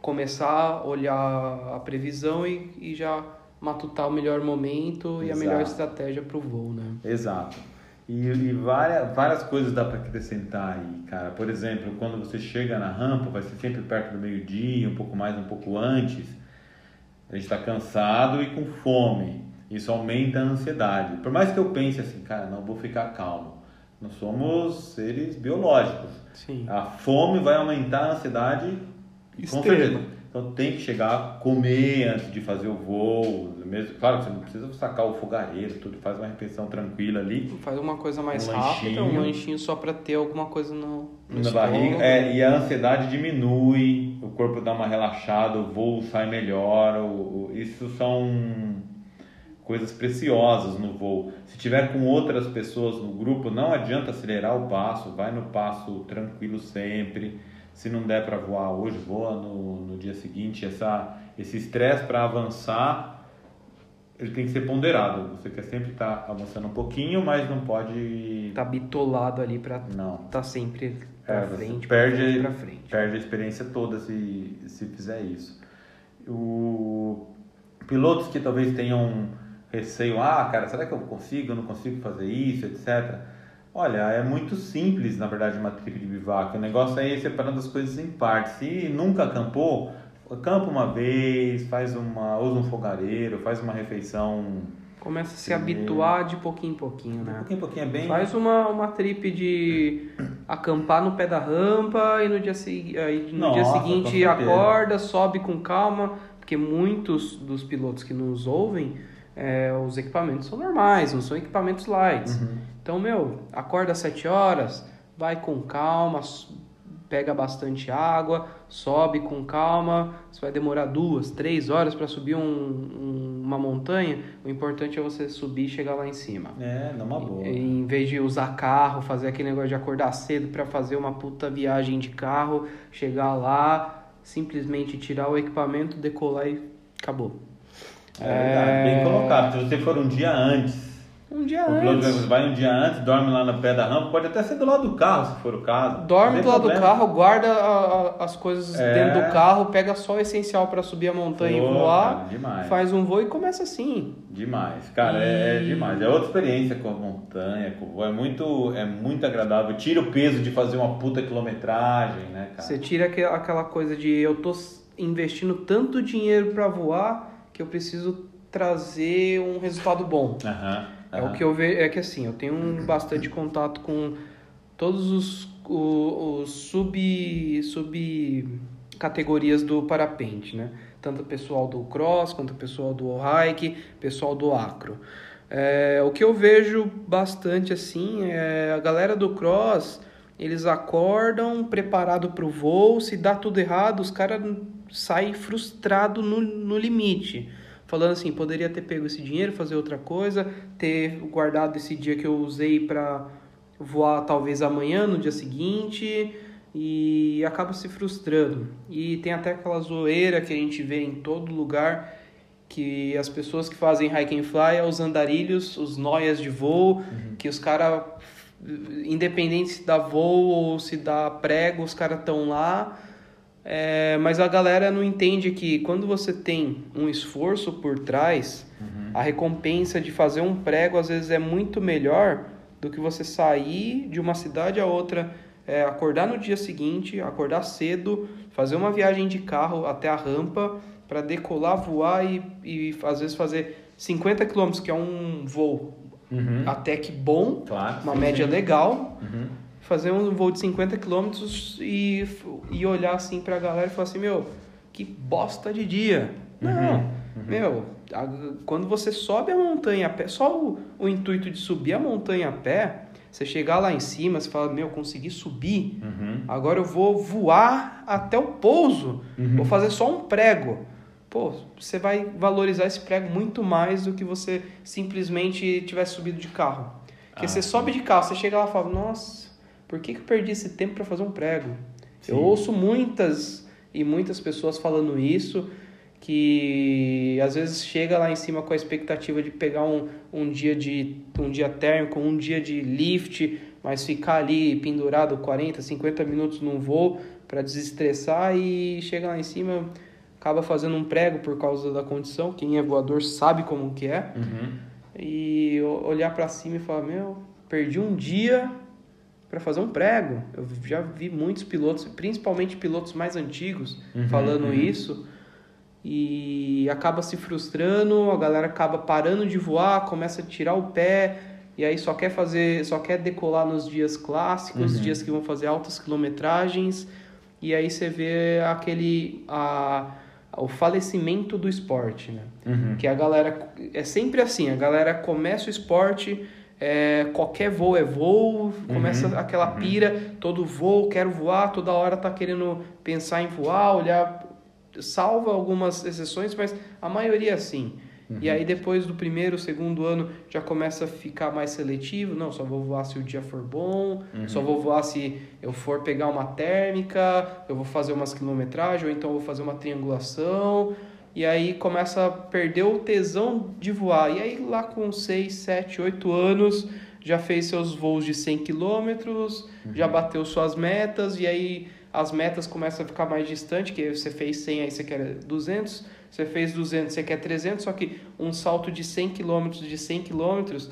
começar a olhar a previsão e, e já matutar o melhor momento e Exato. a melhor estratégia para o voo, né? Exato. E, e, várias, várias coisas dá para acrescentar aí, cara. Por exemplo, quando você chega na rampa, vai ser sempre perto do meio-dia, um pouco mais, um pouco antes. A gente está cansado e com fome. Isso aumenta a ansiedade. Por mais que eu pense assim, cara, não vou ficar calmo. Nós somos seres biológicos. Sim. A fome vai aumentar a ansiedade Extrema. Então tem que chegar, comer antes de fazer o voo. Mesmo, claro que você não precisa sacar o fogareiro, tudo, faz uma refeição tranquila ali. Faz uma coisa mais um rápida, lanchinho. um lanchinho só para ter alguma coisa no, no na barriga. É, e a ansiedade diminui, o corpo dá uma relaxada, o voo sai melhor. O, o, isso são coisas preciosas no voo. Se tiver com outras pessoas no grupo, não adianta acelerar o passo, vai no passo tranquilo sempre se não der para voar hoje, voa no, no dia seguinte. Essa, esse estresse para avançar, ele tem que ser ponderado. Você quer sempre estar tá avançando um pouquinho, mas não pode... Tá bitolado ali para estar tá sempre para é, frente, perde, para frente. Perde a experiência toda se, se fizer isso. O, pilotos que talvez tenham receio, ah, cara, será que eu consigo, eu não consigo fazer isso, etc., Olha, é muito simples, na verdade, uma trip de bivac. O negócio é ir separando as coisas em partes. Se nunca acampou, acampa uma vez, faz uma, usa um fogareiro, faz uma refeição. Começa a se habituar de pouquinho em pouquinho, né? De pouquinho em pouquinho é bem. Faz uma, uma trip de acampar no pé da rampa e no dia, aí, no Nossa, dia seguinte acorda, sobe com calma, porque muitos dos pilotos que nos ouvem, é, os equipamentos são normais, não são equipamentos lights. Uhum. Então, meu, acorda às 7 horas, vai com calma, pega bastante água, sobe com calma. Você vai demorar duas, três horas para subir um, um, uma montanha. O importante é você subir e chegar lá em cima. É, numa boa. Em, em vez de usar carro, fazer aquele negócio de acordar cedo para fazer uma puta viagem de carro, chegar lá, simplesmente tirar o equipamento, decolar e acabou. É, é... bem colocado. Se você for um dia antes um dia o antes. vai um dia antes, dorme lá no pé da rampa, pode até ser do lado do carro, se for o caso. Dorme do lado do carro, guarda a, a, as coisas é... dentro do carro, pega só o essencial para subir a montanha Pô, e voar. Cara, faz um voo e começa assim. Demais, cara, e... é, é, demais. É outra experiência com a montanha, com o voo. É muito, é muito agradável. Tira o peso de fazer uma puta quilometragem, né, cara? Você tira aquela coisa de eu tô investindo tanto dinheiro para voar que eu preciso trazer um resultado bom. Aham. Uhum. É o que eu vejo, é que assim, eu tenho bastante contato com todos os, os, os sub, sub categorias do parapente, né? Tanto o pessoal do cross, quanto o pessoal do hike, pessoal do acro. É, o que eu vejo bastante assim é a galera do cross, eles acordam preparado para o voo, se dá tudo errado, os caras saem frustrados no, no limite falando assim, poderia ter pego esse dinheiro, fazer outra coisa, ter guardado esse dia que eu usei para voar talvez amanhã, no dia seguinte, e acaba se frustrando. E tem até aquela zoeira que a gente vê em todo lugar, que as pessoas que fazem hike and fly é os andarilhos, os noias de voo, uhum. que os caras, independente se dá voo ou se dá prego, os caras estão lá é, mas a galera não entende que quando você tem um esforço por trás, uhum. a recompensa de fazer um prego às vezes é muito melhor do que você sair de uma cidade a outra, é, acordar no dia seguinte, acordar cedo, fazer uma viagem de carro até a rampa para decolar, voar e, e às vezes fazer 50 km, que é um voo uhum. até que bom, claro, uma sim, média sim. legal. Uhum fazer um voo de 50 km e, e olhar assim pra galera e falar assim, meu, que bosta de dia. Uhum, Não, uhum. meu, a, quando você sobe a montanha a pé, só o, o intuito de subir a montanha a pé, você chegar lá em cima, você fala, meu, consegui subir, uhum. agora eu vou voar até o pouso, uhum. vou fazer só um prego. Pô, você vai valorizar esse prego muito mais do que você simplesmente tivesse subido de carro. Porque ah, você sobe de carro, você chega lá e fala, nossa, por que, que eu perdi esse tempo para fazer um prego? Eu ouço muitas e muitas pessoas falando isso, que às vezes chega lá em cima com a expectativa de pegar um, um dia de um dia térmico, um dia de lift, mas ficar ali pendurado 40, 50 minutos num voo para desestressar e chega lá em cima acaba fazendo um prego por causa da condição. Quem é voador sabe como que é. Uhum. E olhar para cima e falar, meu, perdi um dia para fazer um prego. Eu já vi muitos pilotos, principalmente pilotos mais antigos, Uhum, falando uhum. isso. E acaba se frustrando, a galera acaba parando de voar, começa a tirar o pé, e aí só quer fazer, só quer decolar nos dias clássicos, Uhum. dias que vão fazer altas quilometragens, e aí você vê aquele a, o falecimento do esporte, né? Uhum. Que a galera é sempre assim, a galera começa o esporte, é, qualquer voo é voo, começa Uhum, aquela pira, todo voo, quero voar, toda hora tá querendo pensar em voar, olhar, salva algumas exceções, mas a maioria é assim. E aí depois do primeiro, segundo ano já começa a ficar mais seletivo, não, só vou voar se o dia for bom, só vou voar se eu for pegar uma térmica, eu vou fazer umas quilometragens, ou então eu vou fazer uma triangulação, e aí começa a perder o tesão de voar. E aí lá com 6, 7, 8 anos já fez seus voos de 100 quilômetros, já bateu suas metas, e aí as metas começam a ficar mais distantes, que você fez 100, aí você quer 200, você fez 200, você quer 300, só que um salto de 100 quilômetros, de 100 quilômetros,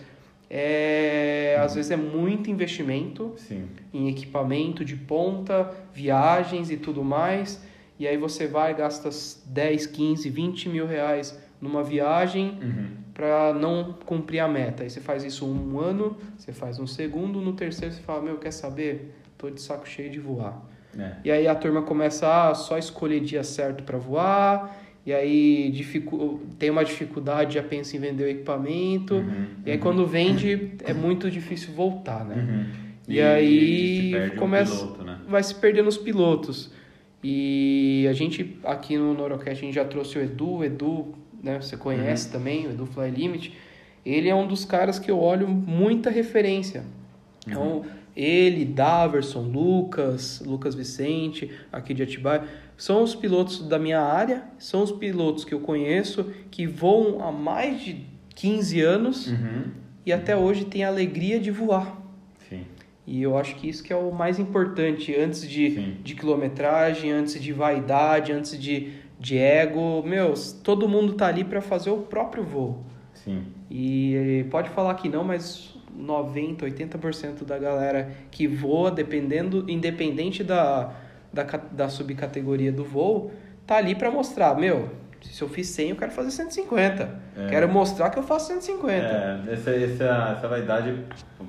é, às vezes é muito investimento Sim. em equipamento de ponta, viagens e tudo mais. E aí você vai, gasta 10, 15, 20 mil reais numa viagem Uhum. para não cumprir a meta. Aí você faz isso um ano, você faz um segundo, no terceiro você fala, meu, quer saber? Tô de saco cheio de voar. É. E aí a turma começa a só escolher dia certo para voar, e aí dificu tem uma dificuldade, já pensa em vender o equipamento, Uhum, e aí quando vende é muito difícil voltar, né? Uhum. E, aí perde um começa, piloto, né? vai se perdendo os pilotos. E a gente aqui no Norocast a gente já trouxe o Edu, o Edu, né, você conhece Uhum. também, o Edu Fly Limit. Ele é um dos caras que eu olho muita referência. Então, ele, Daverson, Lucas, Lucas Vicente, aqui de Atibaia, são os pilotos da minha área, são os pilotos que eu conheço, que voam há mais de 15 anos Uhum. e até hoje têm a alegria de voar. E eu acho que isso que é o mais importante, antes de, Sim. de quilometragem, antes de vaidade, antes de, de ego. Meu, todo mundo tá ali para fazer o próprio voo. Sim. E pode falar que não, mas 90, 80% da galera que voa, dependendo, independente da, da, da subcategoria do voo, tá ali para mostrar, meu, se eu fiz 100, eu quero fazer 150. É. Quero mostrar que eu faço 150. É, essa, essa, essa vaidade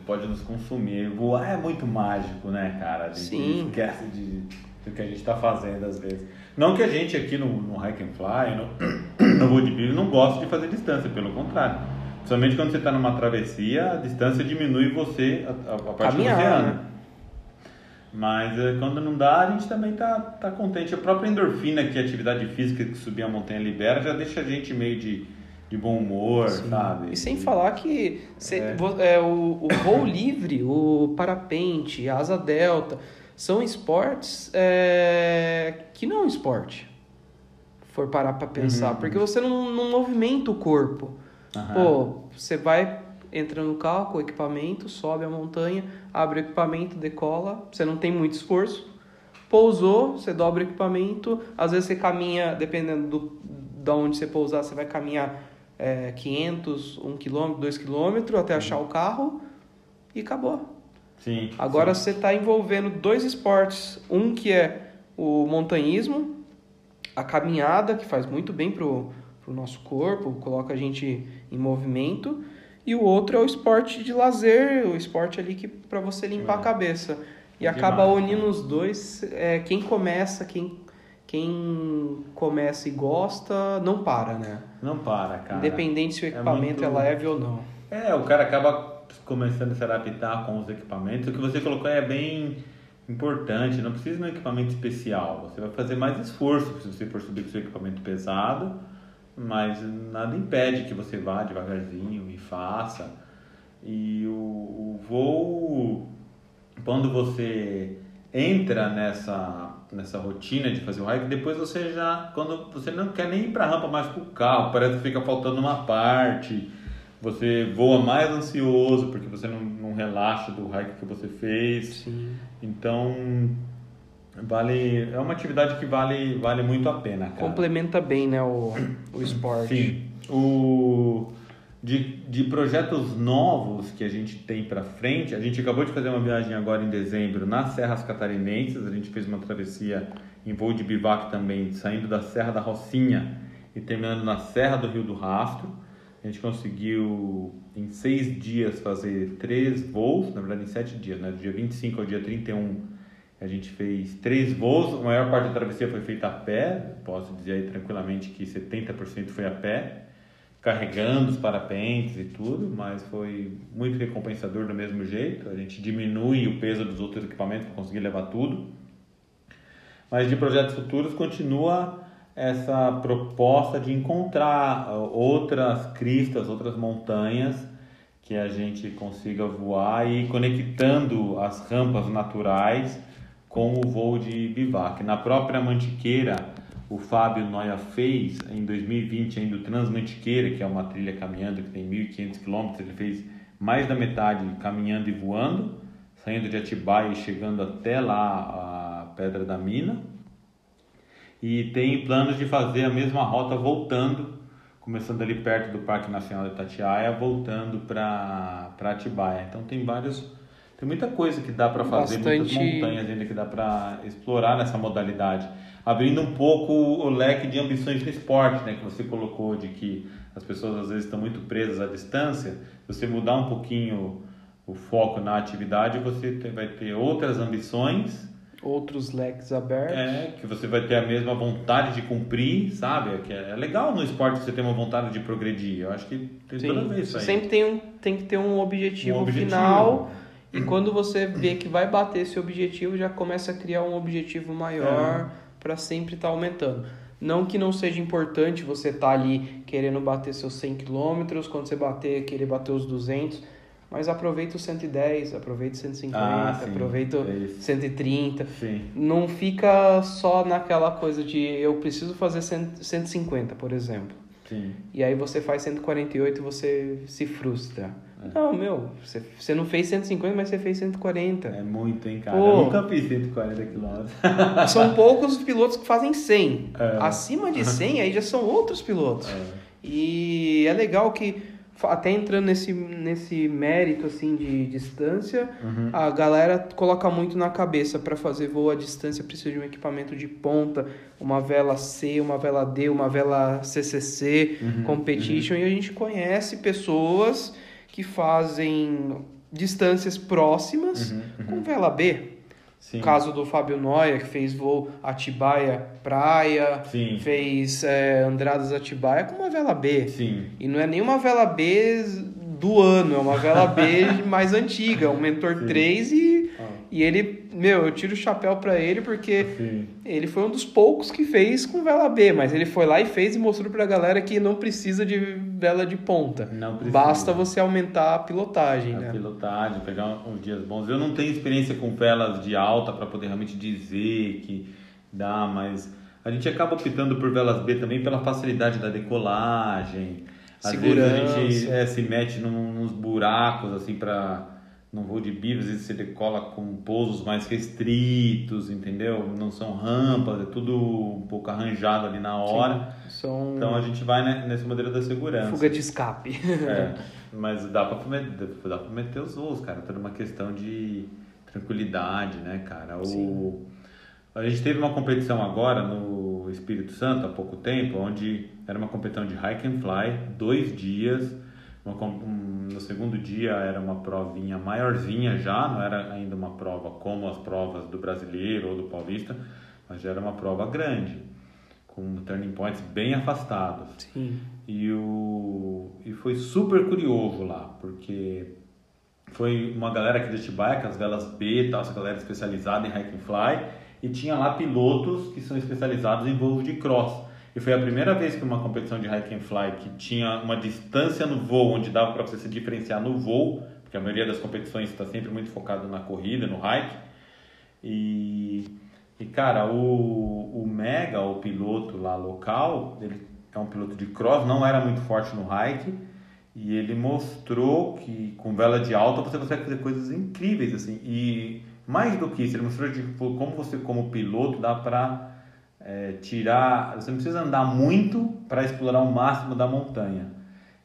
pode nos consumir. Voar é muito mágico, né, cara? A gente Sim. esquece de, do que a gente tá fazendo às vezes. Não que a gente aqui no, no Hike and Fly, no, no Woodbill, não goste de fazer distância, pelo contrário. Principalmente quando você está numa travessia, a distância diminui você, a, a, a Caminhar, que você anda. né? Mas eh, quando não dá, a gente também tá, tá contente. A própria endorfina que a atividade física que subir a montanha libera já deixa a gente meio de, de bom humor, sabe? E sem falar que cê- vo- é, o, o voo livre, o parapente, a asa delta, são esportes é, que não é um esporte. For parar pra pensar. Uhum. Porque você não, não movimenta o corpo. Aham. Pô, você vai, entra no carro com o equipamento, sobe a montanha, abre o equipamento, decola, você não tem muito esforço. Pousou, você dobra o equipamento, às vezes você caminha, dependendo do, da onde você pousar, você vai caminhar é, 500, 1 km, 2 km até achar o carro e acabou. Sim. Agora sim. você está envolvendo dois esportes, um que é o montanhismo, a caminhada, que faz muito bem pro, pro nosso corpo, coloca a gente em movimento, e o outro é o esporte de lazer, o esporte ali que para você limpar a É. cabeça. E Demais, acaba unindo os dois, é, quem começa, quem, quem começa e gosta, não para, né? Não para, cara. Independente se o É equipamento é, muito- leve ou não. É, o cara acaba começando a se adaptar com os equipamentos. O que você colocou é bem importante. Não precisa de um equipamento especial. Você vai fazer mais esforço se você for subir com seu equipamento pesado, mas nada impede que você vá devagarzinho e faça. E o, o voo, quando você entra nessa nessa rotina de fazer o hike, depois você já quando você não quer nem ir para rampa mais com o carro, parece que fica faltando uma parte. Você voa mais ansioso porque você não, não relaxa do hike que você fez. Sim. Então, vale é uma atividade que vale vale muito a pena, cara. Complementa bem, né, o, o esporte. Sim. O de, de projetos novos que a gente tem para frente, a gente acabou de fazer uma viagem agora em dezembro nas Serras Catarinenses, a gente fez uma travessia em voo de bivac também, saindo da Serra da Rocinha e terminando na Serra do Rio do Rastro. A gente conseguiu em seis dias fazer três voos, na verdade em sete dias, né? do dia 25 ao dia 31 a gente fez três voos, a maior parte da travessia foi feita a pé, posso dizer aí tranquilamente que 70% foi a pé carregando os parapentes e tudo, mas foi muito recompensador do mesmo jeito. A gente diminui o peso dos outros equipamentos para conseguir levar tudo. Mas de projetos futuros continua essa proposta de encontrar uh, outras cristas, outras montanhas que a gente consiga voar e conectando as rampas naturais com o voo de bivac. Na própria Mantiqueira, o Fábio Noia fez em 2020 ainda o Transmantiqueira, que é uma trilha caminhando que tem 1.500 km, ele fez mais da metade caminhando e voando, saindo de Atibaia e chegando até lá a Pedra da Mina. E tem planos de fazer a mesma rota voltando, começando ali perto do Parque Nacional de Itatiaia, voltando para Atibaia. Então tem vários tem muita coisa que dá para fazer, Bastante... muitas montanhas ainda que dá para explorar nessa modalidade abrindo um pouco o leque de ambições no esporte, né, que você colocou de que as pessoas às vezes estão muito presas à distância. você mudar um pouquinho o foco na atividade, você vai ter outras ambições, outros leques abertos. É, que você vai ter a mesma vontade de cumprir, sabe? Que é legal no esporte você ter uma vontade de progredir. Eu acho que tem Sim, toda vez isso aí. Sempre tem, um, tem que ter um objetivo, um objetivo. final. E quando você vê que vai bater esse objetivo, já começa a criar um objetivo maior. É para sempre estar tá aumentando. Não que não seja importante você estar tá ali querendo bater seus 100 km, quando você bater, querer bater os 200, mas aproveita os 110, aproveita os 150, ah, sim, aproveita é 130. Sim. Não fica só naquela coisa de eu preciso fazer 150, por exemplo. Sim. E aí você faz 148 e você se frustra. É. Não, meu, você, você não fez 150, mas você fez 140. É muito, hein, cara? Pô, eu nunca fiz 140 quilômetros. São poucos os pilotos que fazem 100. É. Acima de 100, aí já são outros pilotos. É. E é legal que, até entrando nesse, nesse mérito, assim, de distância, uhum. a galera coloca muito na cabeça para fazer voo à distância precisa de um equipamento de ponta, uma vela C, uma vela D, uma vela CCC, uhum. Competition, uhum. e a gente conhece pessoas que fazem distâncias próximas uhum, uhum. com vela B. Sim. Caso do Fábio Noia, que fez voo Atibaia Praia, Sim. fez é, Andradas Atibaia com uma vela B. Sim. E não é nenhuma vela B do ano, é uma vela B mais antiga, um Mentor Sim. 3 e, ah. e ele, meu, eu tiro o chapéu para ele porque Sim. ele foi um dos poucos que fez com vela B, mas ele foi lá e fez e mostrou pra galera que não precisa de vela de ponta. Não precisa. Basta você aumentar a pilotagem, a né? pilotagem, pegar uns dias bons. Eu não tenho experiência com velas de alta para poder realmente dizer que dá, mas a gente acaba optando por velas B também pela facilidade da decolagem às Segurança. vezes a gente é, se mete num, nos buracos, assim, para num voo de vezes você decola com pousos mais restritos, entendeu? Não são rampas, é tudo um pouco arranjado ali na hora. Sim, são... Então a gente vai né, nesse modelo da segurança. Fuga de escape. é, mas dá pra, dá pra meter os voos, cara. Toda uma questão de tranquilidade, né, cara? O, a gente teve uma competição agora no Espírito Santo, há pouco tempo, onde era uma competição de hike and fly, dois dias. Uma, um, no segundo dia era uma provinha maiorzinha já, não era ainda uma prova como as provas do brasileiro ou do paulista, mas já era uma prova grande, com turning points bem afastados. Sim. E, o, e foi super curioso lá, porque foi uma galera aqui de Atibaia, com as velas B, tal, essa galera especializada em hike and fly, e tinha lá pilotos que são especializados em voo de cross. E foi a primeira vez que uma competição de hike and fly que tinha uma distância no voo, onde dava para você se diferenciar no voo, porque a maioria das competições está sempre muito focado na corrida, no hike. E, e cara, o, o Mega, o piloto lá local, ele é um piloto de cross, não era muito forte no hike, e ele mostrou que com vela de alta você consegue fazer coisas incríveis assim. E mais do que isso, ele mostrou de como você como piloto dá para é, tirar, você não precisa andar muito para explorar o máximo da montanha.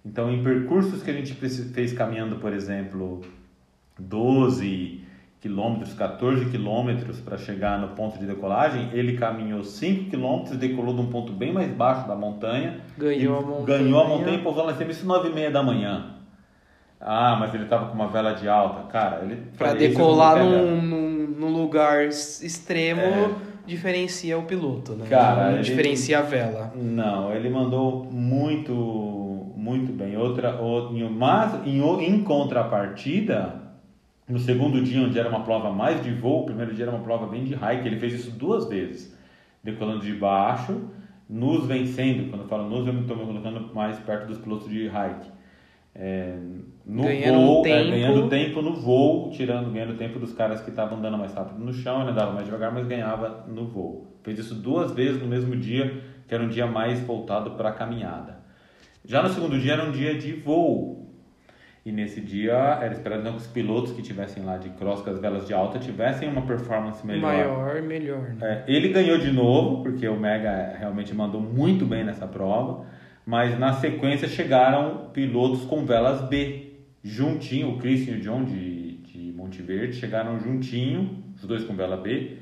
Então, em percursos que a gente fez caminhando, por exemplo, 12 quilômetros, 14 quilômetros para chegar no ponto de decolagem, ele caminhou 5 quilômetros, decolou de um ponto bem mais baixo da montanha. Ganhou a montanha. Ganhou a montanha e pousou lá em cima, isso 9 e meia da manhã. Ah, mas ele estava com uma vela de alta. Cara, ele... Para decolar num, num, num, lugar extremo... É diferencia o piloto, né? Cara, não ele, diferencia a vela. Não, ele mandou muito, muito bem. Outra, mas em, em contrapartida, no segundo dia, onde era uma prova mais de voo, o primeiro dia era uma prova bem de hike, ele fez isso duas vezes, decolando de baixo, nos vencendo. Quando eu falo nos, eu me estou me colocando mais perto dos pilotos de hike. É, no ganhando voo, tempo. É, ganhando tempo no voo, tirando, ganhando tempo dos caras que estavam andando mais rápido no chão, ele andava mais devagar, mas ganhava no voo. Fez isso duas vezes no mesmo dia, que era um dia mais voltado para a caminhada. Já no segundo dia era um dia de voo. E nesse dia era esperado que os pilotos que tivessem lá de cross com as velas de alta tivessem uma performance melhor. Maior, melhor. Né? É, ele ganhou de novo, porque o Mega realmente mandou muito bem nessa prova mas na sequência chegaram pilotos com velas B, juntinho, o Christian e o John de, de Monte Verde chegaram juntinho, os dois com vela B,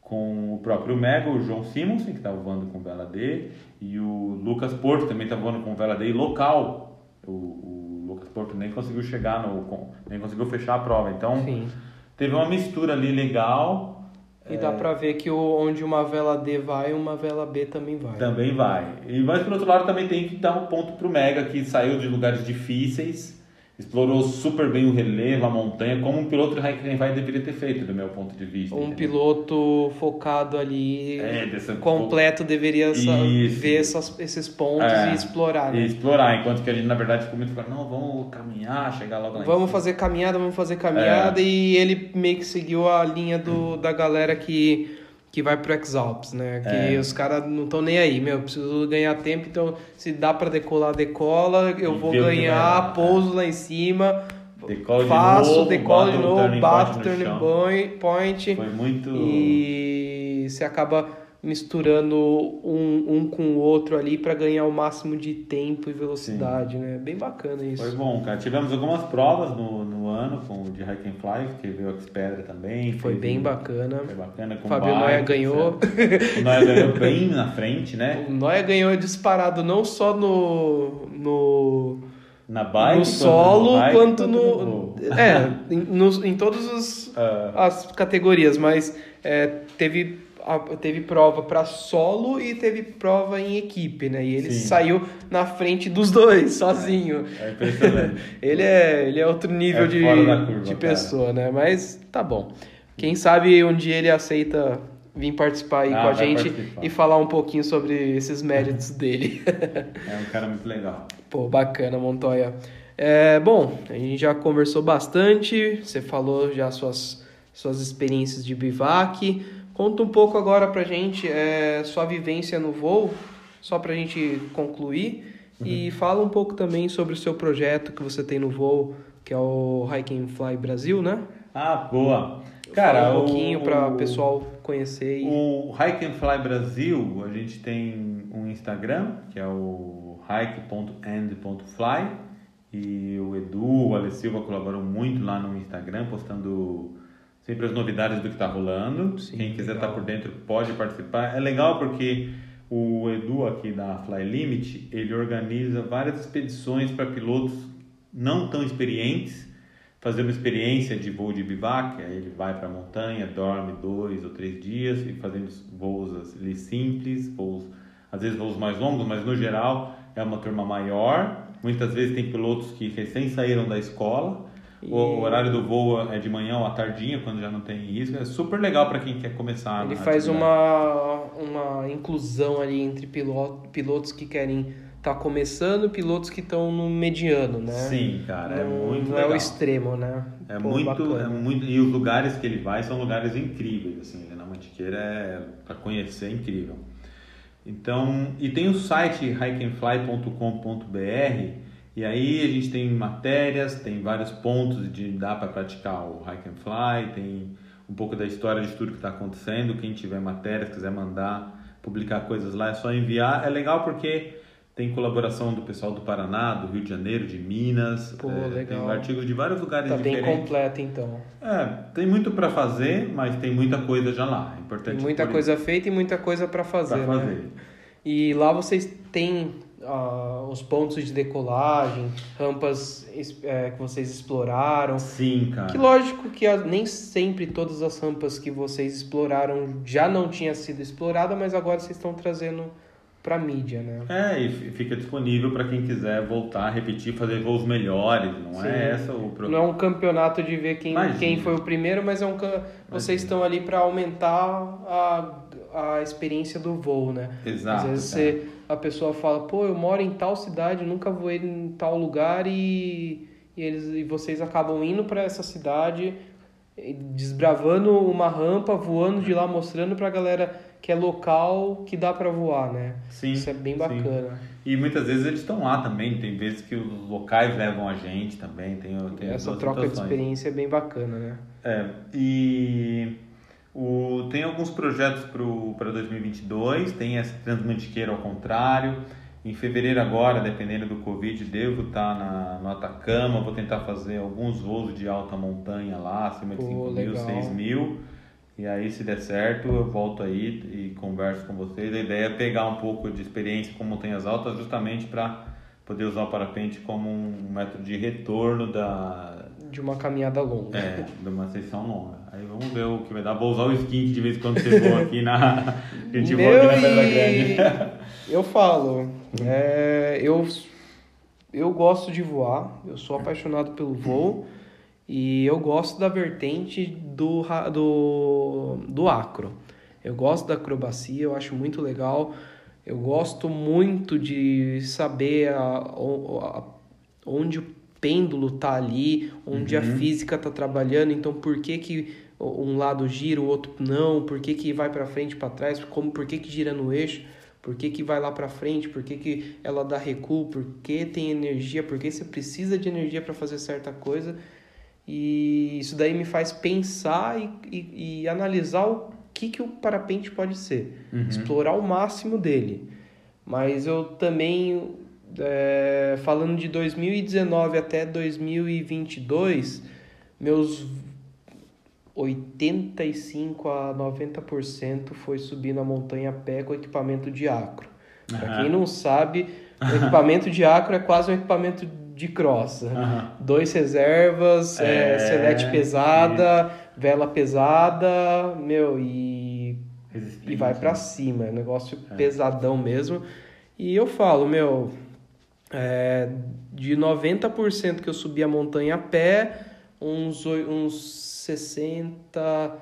com o próprio Mega, o João Simonsen, que estava voando com vela D, e o Lucas Porto também estava voando com vela D local. O, o, Lucas Porto nem conseguiu chegar no. nem conseguiu fechar a prova. Então Sim. teve uma mistura ali legal e é... dá pra ver que onde uma vela D vai, uma vela B também vai. Também vai. E, mas, por outro lado, também tem que dar um ponto pro Mega, que saiu de lugares difíceis explorou super bem o relevo, a montanha, como um piloto de vai deveria ter feito, do meu ponto de vista. Um entendeu? piloto focado ali, é, completo, deveria ver essas, esses pontos é, e explorar. Né? E explorar, enquanto que a gente, na verdade, ficou muito falando, não, vamos caminhar, chegar logo lá Vamos fazer caminhada, vamos fazer caminhada, é. e ele meio que seguiu a linha do, da galera que que vai pro Exalps, né? Que é. os caras não estão nem aí, meu, eu preciso ganhar tempo, então se dá para decolar, decola, eu e vou ganhar, pouso lá em cima, Decola faço, de novo, decolo de novo, bato turning point, Foi muito... e você acaba misturando um, um com o outro ali para ganhar o máximo de tempo e velocidade, Sim. né? Bem bacana isso. Foi bom, cara. Tivemos algumas provas no, no ano com de Hike and Fly, teve o Xpedra também. Foi bem bacana. Foi bacana. Com Fábio Noia ganhou. O Noia ganhou bem na frente, né? O Noia ganhou disparado não só no... no na bike, no solo no bike, quanto no, no... é em, no, em todas as, uh... as categorias mas é, teve teve prova para solo e teve prova em equipe, né? E ele Sim. saiu na frente dos dois, sozinho. É, é impressionante. ele, é, ele é outro nível é de, curva, de pessoa, né? Mas tá bom. Quem sabe um dia ele aceita vir participar aí ah, com a gente participar. e falar um pouquinho sobre esses méritos dele. é um cara muito legal. Pô, bacana, Montoya. É, bom, a gente já conversou bastante, você falou já suas, suas experiências de bivac. Conta um pouco agora pra gente é, sua vivência no voo, só pra gente concluir. Uhum. E fala um pouco também sobre o seu projeto que você tem no voo, que é o Hike and Fly Brasil, né? Ah, boa. Cara, fala um pouquinho para o pessoal conhecer. E... O Hike Fly Brasil, a gente tem um Instagram, que é o hike.and.fly. E o Edu, o Ale Silva colaboram muito lá no Instagram, postando sempre as novidades do que está rolando. Sim, Quem quiser estar tá por dentro pode participar. É legal porque o Edu aqui da Fly Limit, ele organiza várias expedições para pilotos não tão experientes, fazer uma experiência de voo de bivac, aí ele vai para a montanha, dorme dois ou três dias e fazendo voos simples, voos, às vezes voos mais longos, mas no geral é uma turma maior. Muitas vezes tem pilotos que recém saíram da escola e... O horário do voo é de manhã ou à tardinha, quando já não tem risco. É super legal para quem quer começar. Ele faz uma, uma inclusão ali entre pilotos que querem tá começando, pilotos que estão no mediano, né? Sim, cara, é muito não legal. é o extremo, né? É Pô, muito, bacana. é muito. E os lugares que ele vai são lugares incríveis, assim. Na Mantiqueira é para conhecer é incrível. Então, e tem o site hikeandfly.com.br e aí a gente tem matérias, tem vários pontos de dá para praticar o hike and fly, tem um pouco da história de tudo que está acontecendo. Quem tiver matérias, quiser mandar, publicar coisas lá, é só enviar. É legal porque tem colaboração do pessoal do Paraná, do Rio de Janeiro, de Minas. Pô, é, legal. Tem artigos de vários lugares Tá bem diferentes. completo, então. É, tem muito para fazer, mas tem muita coisa já lá. É importante Tem muita coisa feita e muita coisa para isso, fazer, pra né? fazer. E lá vocês têm ah, os pontos de decolagem, rampas é, que vocês exploraram. Sim, cara. Que lógico que a- nem sempre todas as rampas que vocês exploraram já não tinha sido explorada, mas agora vocês estão trazendo para mídia, né? É, e fica disponível para quem quiser voltar, repetir, fazer voos melhores. Não Sim. é essa o Não problema. é um campeonato de ver quem, Imagina. quem foi o primeiro, mas é um cam- vocês estão ali para aumentar a, a experiência do voo, né? Exato. Às vezes cara. você, a pessoa fala, pô, eu moro em tal cidade, nunca voei em tal lugar e, e, eles, e vocês acabam indo para essa cidade, desbravando uma rampa, voando de lá, mostrando pra galera que é local, que dá para voar, né? Sim, Isso é bem sim. bacana. E muitas vezes eles estão lá também. Tem vezes que os locais levam a gente também. Tem, tem Essa troca de situações. experiência é bem bacana, né? É, e o, tem alguns projetos para 2022, tem essa Transmantiqueira ao contrário. Em fevereiro agora, dependendo do Covid, devo estar na, no Atacama, vou tentar fazer alguns voos de alta montanha lá, acima de Pô, 5 mil, legal. 6 mil. E aí, se der certo, eu volto aí e converso com vocês. A ideia é pegar um pouco de experiência com montanhas altas, justamente para poder usar o parapente como um método de retorno da, De uma caminhada longa. é, de uma sessão longa. Aí vamos ver o que vai dar. Vou usar o skin de vez em quando você voa aqui na. A gente voa Meu, aqui na Pedra e- Grande. Eu falo, é, eu, eu gosto de voar, eu sou apaixonado pelo voo e eu gosto da vertente do, do, do acro. Eu gosto da acrobacia, eu acho muito legal. Eu gosto muito de saber a- o- a- onde o pêndulo tá ali, onde a física tá trabalhando, então por que que um lado gira, o outro não, por que que vai para frente, para trás, como por que que gira no eixo, por que que vai lá para frente, por que que ela dá recuo, por que tem energia, por que você precisa de energia para fazer certa coisa. E isso daí me faz pensar e, e, e analisar o que, que o parapente pode ser. Explorar o máximo dele. Mas eu também, é, falando de 2019 até 2022, meus 85 a 90% foi subir na montanha a pé com equipamento de acro. Para Aham. quem não sabe, o equipamento de acro é quase um equipamento de cross. Aham. Dois reservas, é, É, selete pesada, vela pesada, meu, e, Resistente. e vai pra cima. É um negócio pesadão mesmo. E eu falo, meu, é, de 90% que eu subi a montanha a pé, uns, uns 60,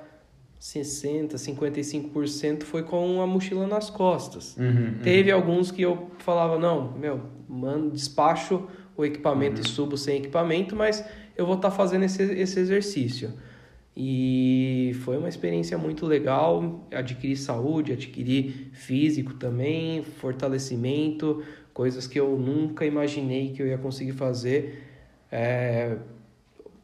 60, 55% foi com a mochila nas costas. Uhum, uhum. Teve alguns que eu falava, não, meu, mano, despacho o equipamento e subo sem equipamento, mas eu vou estar fazendo esse, esse exercício. E foi uma experiência muito legal, adquirir saúde, adquirir físico também, fortalecimento, coisas que eu nunca imaginei que eu ia conseguir fazer. É,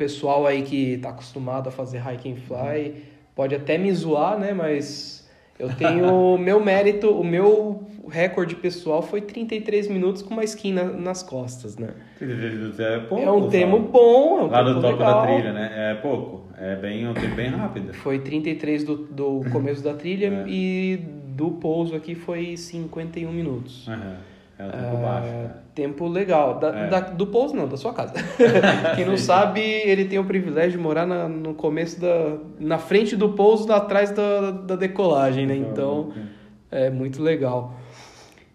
pessoal aí que está acostumado a fazer hike and fly pode até me zoar, né? Mas eu tenho o meu mérito, o meu recorde pessoal foi 33 minutos com uma skin na- nas costas, né? É, pouco, é um sabe? tempo bom, é um Lá tempo do topo legal. da trilha, né? É pouco. É bem, um tempo bem rápido. Foi 33 do, do começo da trilha É. e do pouso aqui foi 51 minutos. Aham. É um tempo baixo, É, cara. tempo legal. Da, É. da- do pouso não, da sua casa. Quem não sabe, ele tem o privilégio de morar na, no começo da. na frente do pouso, atrás da, da decolagem, né? Então é muito legal.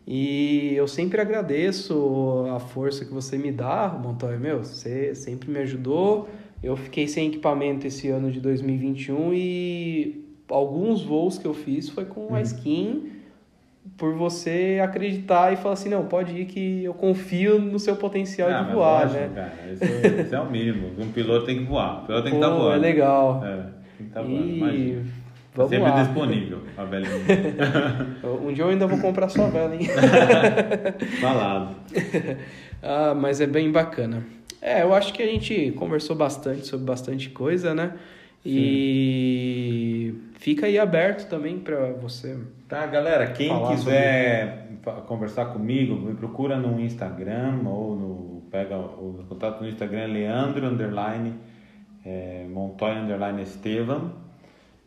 E eu sempre agradeço a força que você me dá, Montoya. Meu, você sempre me ajudou. Eu fiquei sem equipamento esse ano de 2021 e alguns voos que eu fiz foi com a skin por você acreditar e falar assim, não, pode ir que eu confio no seu potencial Ah, de voar, lógico, né? Cara, isso, isso é o mínimo. Um piloto tem que voar. O piloto tem que estar Pô, voando. é legal. É, tem que estar voando. e Imagina. Vamos Sempre lá. disponível a velhinha. Um dia eu ainda vou comprar sua vela, hein? Falado. ah, mas é bem bacana. É, eu acho que a gente conversou bastante sobre bastante coisa, né? E fica aí aberto também para você. Tá, galera, quem quiser fa- conversar comigo, me procura no Instagram ou no pega o contato no Instagram Leandro underline é, Montoya underline Estevam.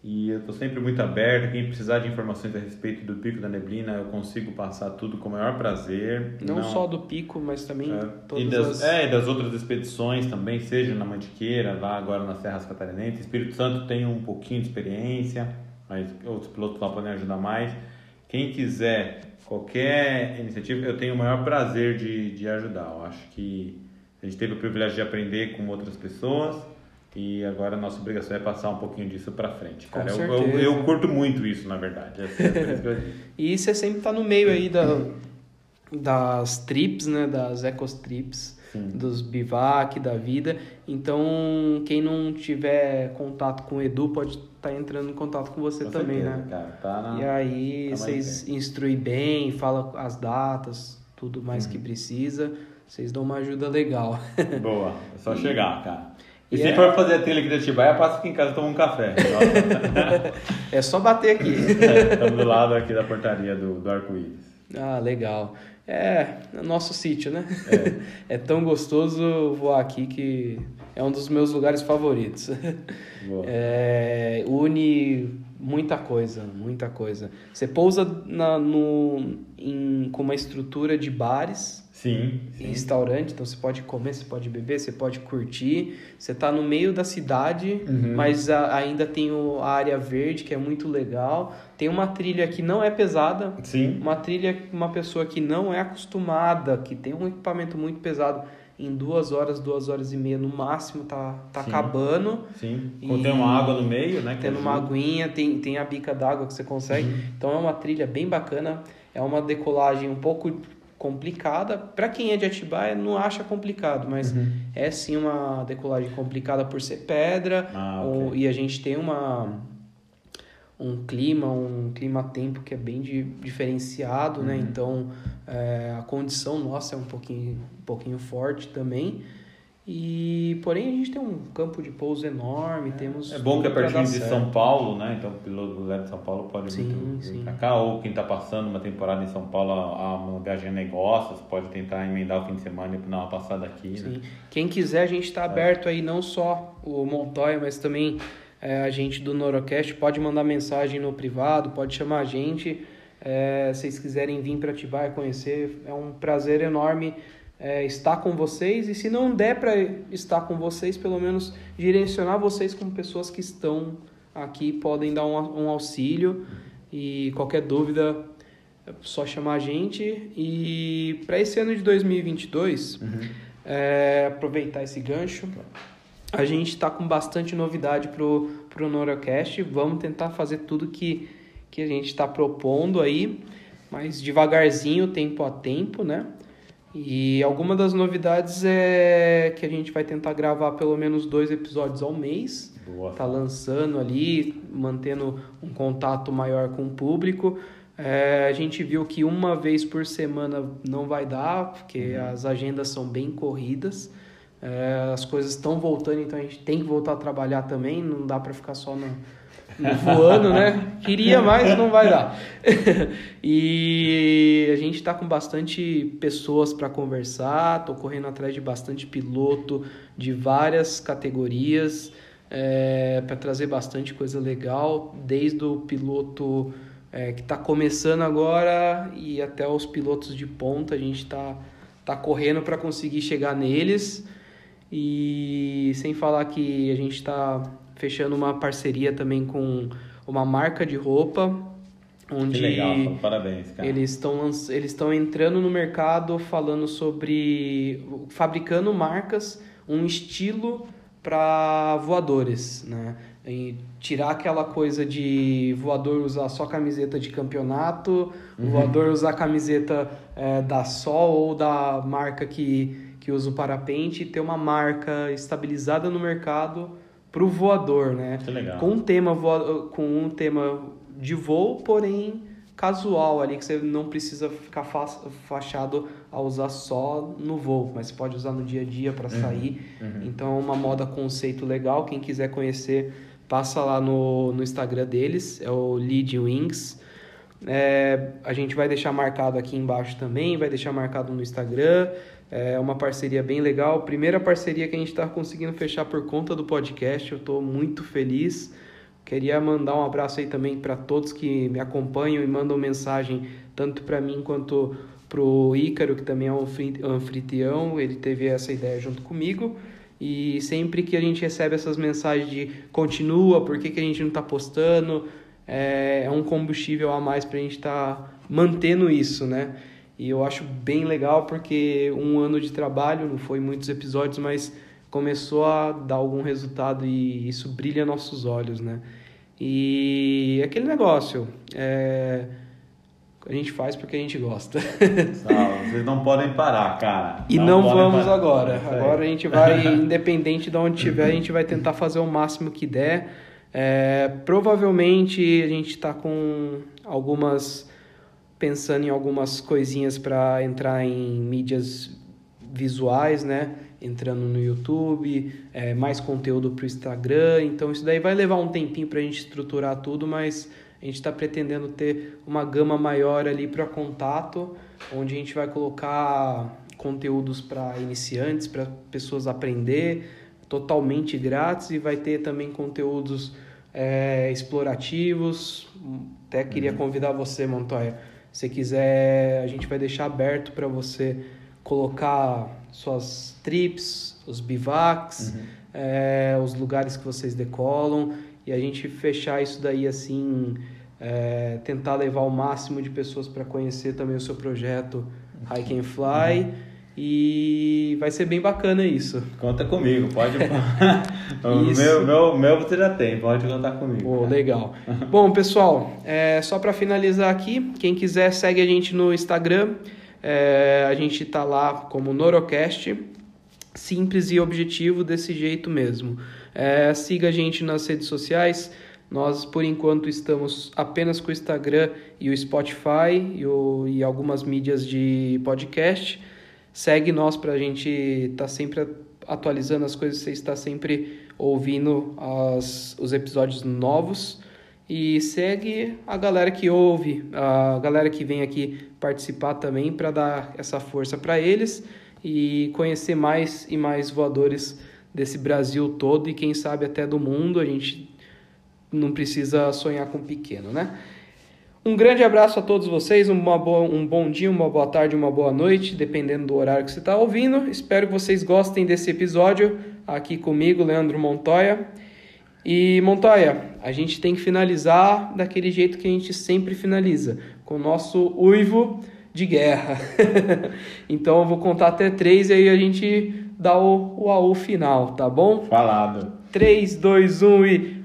E eu tô sempre muito aberto. Quem precisar de informações a respeito do Pico da Neblina, eu consigo passar tudo com o maior prazer. Não, só do pico, mas também É, todas e das, as... é, e das outras expedições também, seja na Mantiqueira, lá agora nas Serras Catarinenses. Espírito Santo tem um pouquinho de experiência, mas outros pilotos lá podem ajudar mais. Quem quiser qualquer iniciativa, eu tenho o maior prazer de, de ajudar. Eu acho que a gente teve o privilégio de aprender com outras pessoas e agora a nossa obrigação é passar um pouquinho disso para frente. Cara, eu, eu, eu curto muito isso, na verdade. É. E você sempre tá no meio aí da, das trips, né? Das ecostrips, Sim. dos bivac, da vida. Então, quem não tiver contato com o Edu pode estar entrando em contato com você Com também, certeza, né? Cara, tá na... E aí tá vocês instruem bem, fala as datas, tudo mais Uhum. que precisa. Vocês dão uma ajuda legal. Boa, é só chegar, cara. E, E se é- for fazer a trilha aqui de Atibaia, passa aqui em casa e toma um café. É só bater aqui. Estamos do lado aqui da portaria do, do arco-íris. Ah, legal. É, é nosso sítio, né? É. tão gostoso voar aqui que é um dos meus lugares favoritos. É, une muita coisa, muita coisa. Você pousa na, no, em, com uma estrutura de bares, Sim, sim. restaurante, então você pode comer, você pode beber, você pode curtir. Você está no meio da cidade, Uhum. mas a- ainda tem o- a área verde, que é muito legal. Tem uma trilha que não é pesada, Sim. uma trilha, uma pessoa que não é acostumada, que tem um equipamento muito pesado, em duas horas, duas horas e meia no máximo, tá, tá Sim. acabando. Sim. E- Tem uma água no meio, né? que Tendo uma aguinha, tem, tem a bica d'água que você consegue. Uhum. Então é uma trilha bem bacana. É uma decolagem um pouco complicada. Para quem é de Atibaia, não acha complicado, mas Uhum. é sim uma decolagem complicada por ser pedra. Ah, ou- ok. e a gente tem uma um clima, um clima-tempo que é bem di- diferenciado, né? Uhum. Então é, a condição nossa é um pouquinho, um pouquinho forte também. E porém a gente tem um campo de pouso enorme, temos É bom que é pertinho de certo. São Paulo, né? Então o piloto galera de São Paulo pode Sim, muito sim. vir pra cá. Ou quem tá passando uma temporada em São Paulo, a- uma viagem a negócios, pode tentar emendar o fim de semana e dar uma passada aqui, né? Sim. Quem quiser, a gente está aberto aí, não só o Montoya, mas também é, a gente do Norocast. Pode mandar mensagem no privado, pode chamar a gente. É, se vocês quiserem vir para Atibaia conhecer, é um prazer enorme é, estar com vocês. E se não der para estar com vocês, pelo menos direcionar vocês com pessoas que estão aqui, podem dar um, um auxílio. E qualquer dúvida, é só chamar a gente. E para esse ano de 2022, é, aproveitar esse gancho. A gente está com bastante novidade pro, pro Norocast. Vamos tentar fazer tudo que, que a gente está propondo aí, mas devagarzinho, tempo a tempo, né? E alguma das novidades é que a gente vai tentar gravar pelo menos dois episódios ao mês Boa. tá lançando ali, mantendo um contato maior com o público. É, a gente viu que uma vez por semana não vai dar, porque as agendas são bem corridas. É, as coisas estão voltando, então a gente tem que voltar a trabalhar também, não dá para ficar só no voando, né? Queria, mas não vai dar. e a gente está com bastante pessoas para conversar, tô correndo atrás de bastante piloto de várias categorias é, para trazer bastante coisa legal, desde o piloto é, que está começando agora e até os pilotos de ponta, a gente está tá correndo para conseguir chegar neles. E sem falar que a gente está fechando uma parceria também com uma marca de roupa, onde Que legal, parabéns, cara. eles estão eles estão entrando no mercado falando sobre fabricando marcas, um estilo para voadores, né? em tirar aquela coisa de voador usar só camiseta de campeonato, uhum. voador usar camiseta é, da Sol ou da marca que, que usa o parapente e ter uma marca estabilizada no mercado para o voador, né? Que legal. Com um tema voador, com um tema de voo, porém casual ali que você não precisa ficar fachado a usar só no voo, mas você pode usar no dia a dia para uhum. sair. Uhum. Então é uma moda conceito legal. Quem quiser conhecer passa lá no, no Instagram deles, é o Lead Wings. É, a gente vai deixar marcado aqui embaixo também, vai deixar marcado no Instagram. É uma parceria bem legal. Primeira parceria que a gente está conseguindo fechar por conta do podcast. Eu estou muito feliz. Queria mandar um abraço aí também para todos que me acompanham e mandam mensagem, tanto para mim quanto para o Ícaro, que também é um anfitrião. Ele teve essa ideia junto comigo. E sempre que a gente recebe essas mensagens de continua, por que, que a gente não está postando, é, é, um combustível a mais para a gente estar tá mantendo isso, né? E eu acho bem legal porque um ano de trabalho, não foi muitos episódios, mas começou a dar algum resultado e isso brilha nossos olhos, né? E aquele negócio, é, a gente faz porque a gente gosta. Vocês não podem parar, cara. E não, não vamos parar. agora. Agora a gente vai, independente de onde estiver, a gente vai tentar fazer o máximo que der. É, provavelmente a gente está com algumas. Pensando em algumas coisinhas para entrar em mídias visuais, né? Entrando no YouTube, é, mais conteúdo para o Instagram. Então isso daí vai levar um tempinho para a gente estruturar tudo, mas a gente está pretendendo ter uma gama maior ali para contato, onde a gente vai colocar conteúdos para iniciantes, para pessoas aprender, totalmente grátis, e vai ter também conteúdos é, explorativos. Até queria uhum. convidar você, Montoya. Se quiser, a gente vai deixar aberto para você colocar suas trips, os bivacs, uhum. é, os lugares que vocês decolam e a gente fechar isso daí assim, é, tentar levar o máximo de pessoas para conhecer também o seu projeto Hike and Fly. Uhum. E vai ser bem bacana isso. Conta comigo, pode. o meu, meu, meu você já tem, pode contar comigo. Pô, legal. Bom, pessoal, é, só para finalizar aqui, quem quiser segue a gente no Instagram. É, a gente tá lá como Norocast, simples e objetivo desse jeito mesmo. É, siga a gente nas redes sociais. Nós, por enquanto, estamos apenas com o Instagram e o Spotify e, o, e algumas mídias de podcast. Segue nós para a gente estar tá sempre atualizando as coisas, você está sempre ouvindo as, os episódios novos. E segue a galera que ouve, a galera que vem aqui participar também para dar essa força para eles e conhecer mais e mais voadores desse Brasil todo e quem sabe até do mundo. A gente não precisa sonhar com pequeno, né? Um grande abraço a todos vocês, uma boa, um bom dia, uma boa tarde, uma boa noite, dependendo do horário que você está ouvindo. Espero que vocês gostem desse episódio aqui comigo, Leandro Montoya. E Montoya, a gente tem que finalizar daquele jeito que a gente sempre finaliza, com o nosso uivo de guerra. então eu vou contar até três e aí a gente dá o, o AU final, tá bom? Falado. 3, 2, 1 e.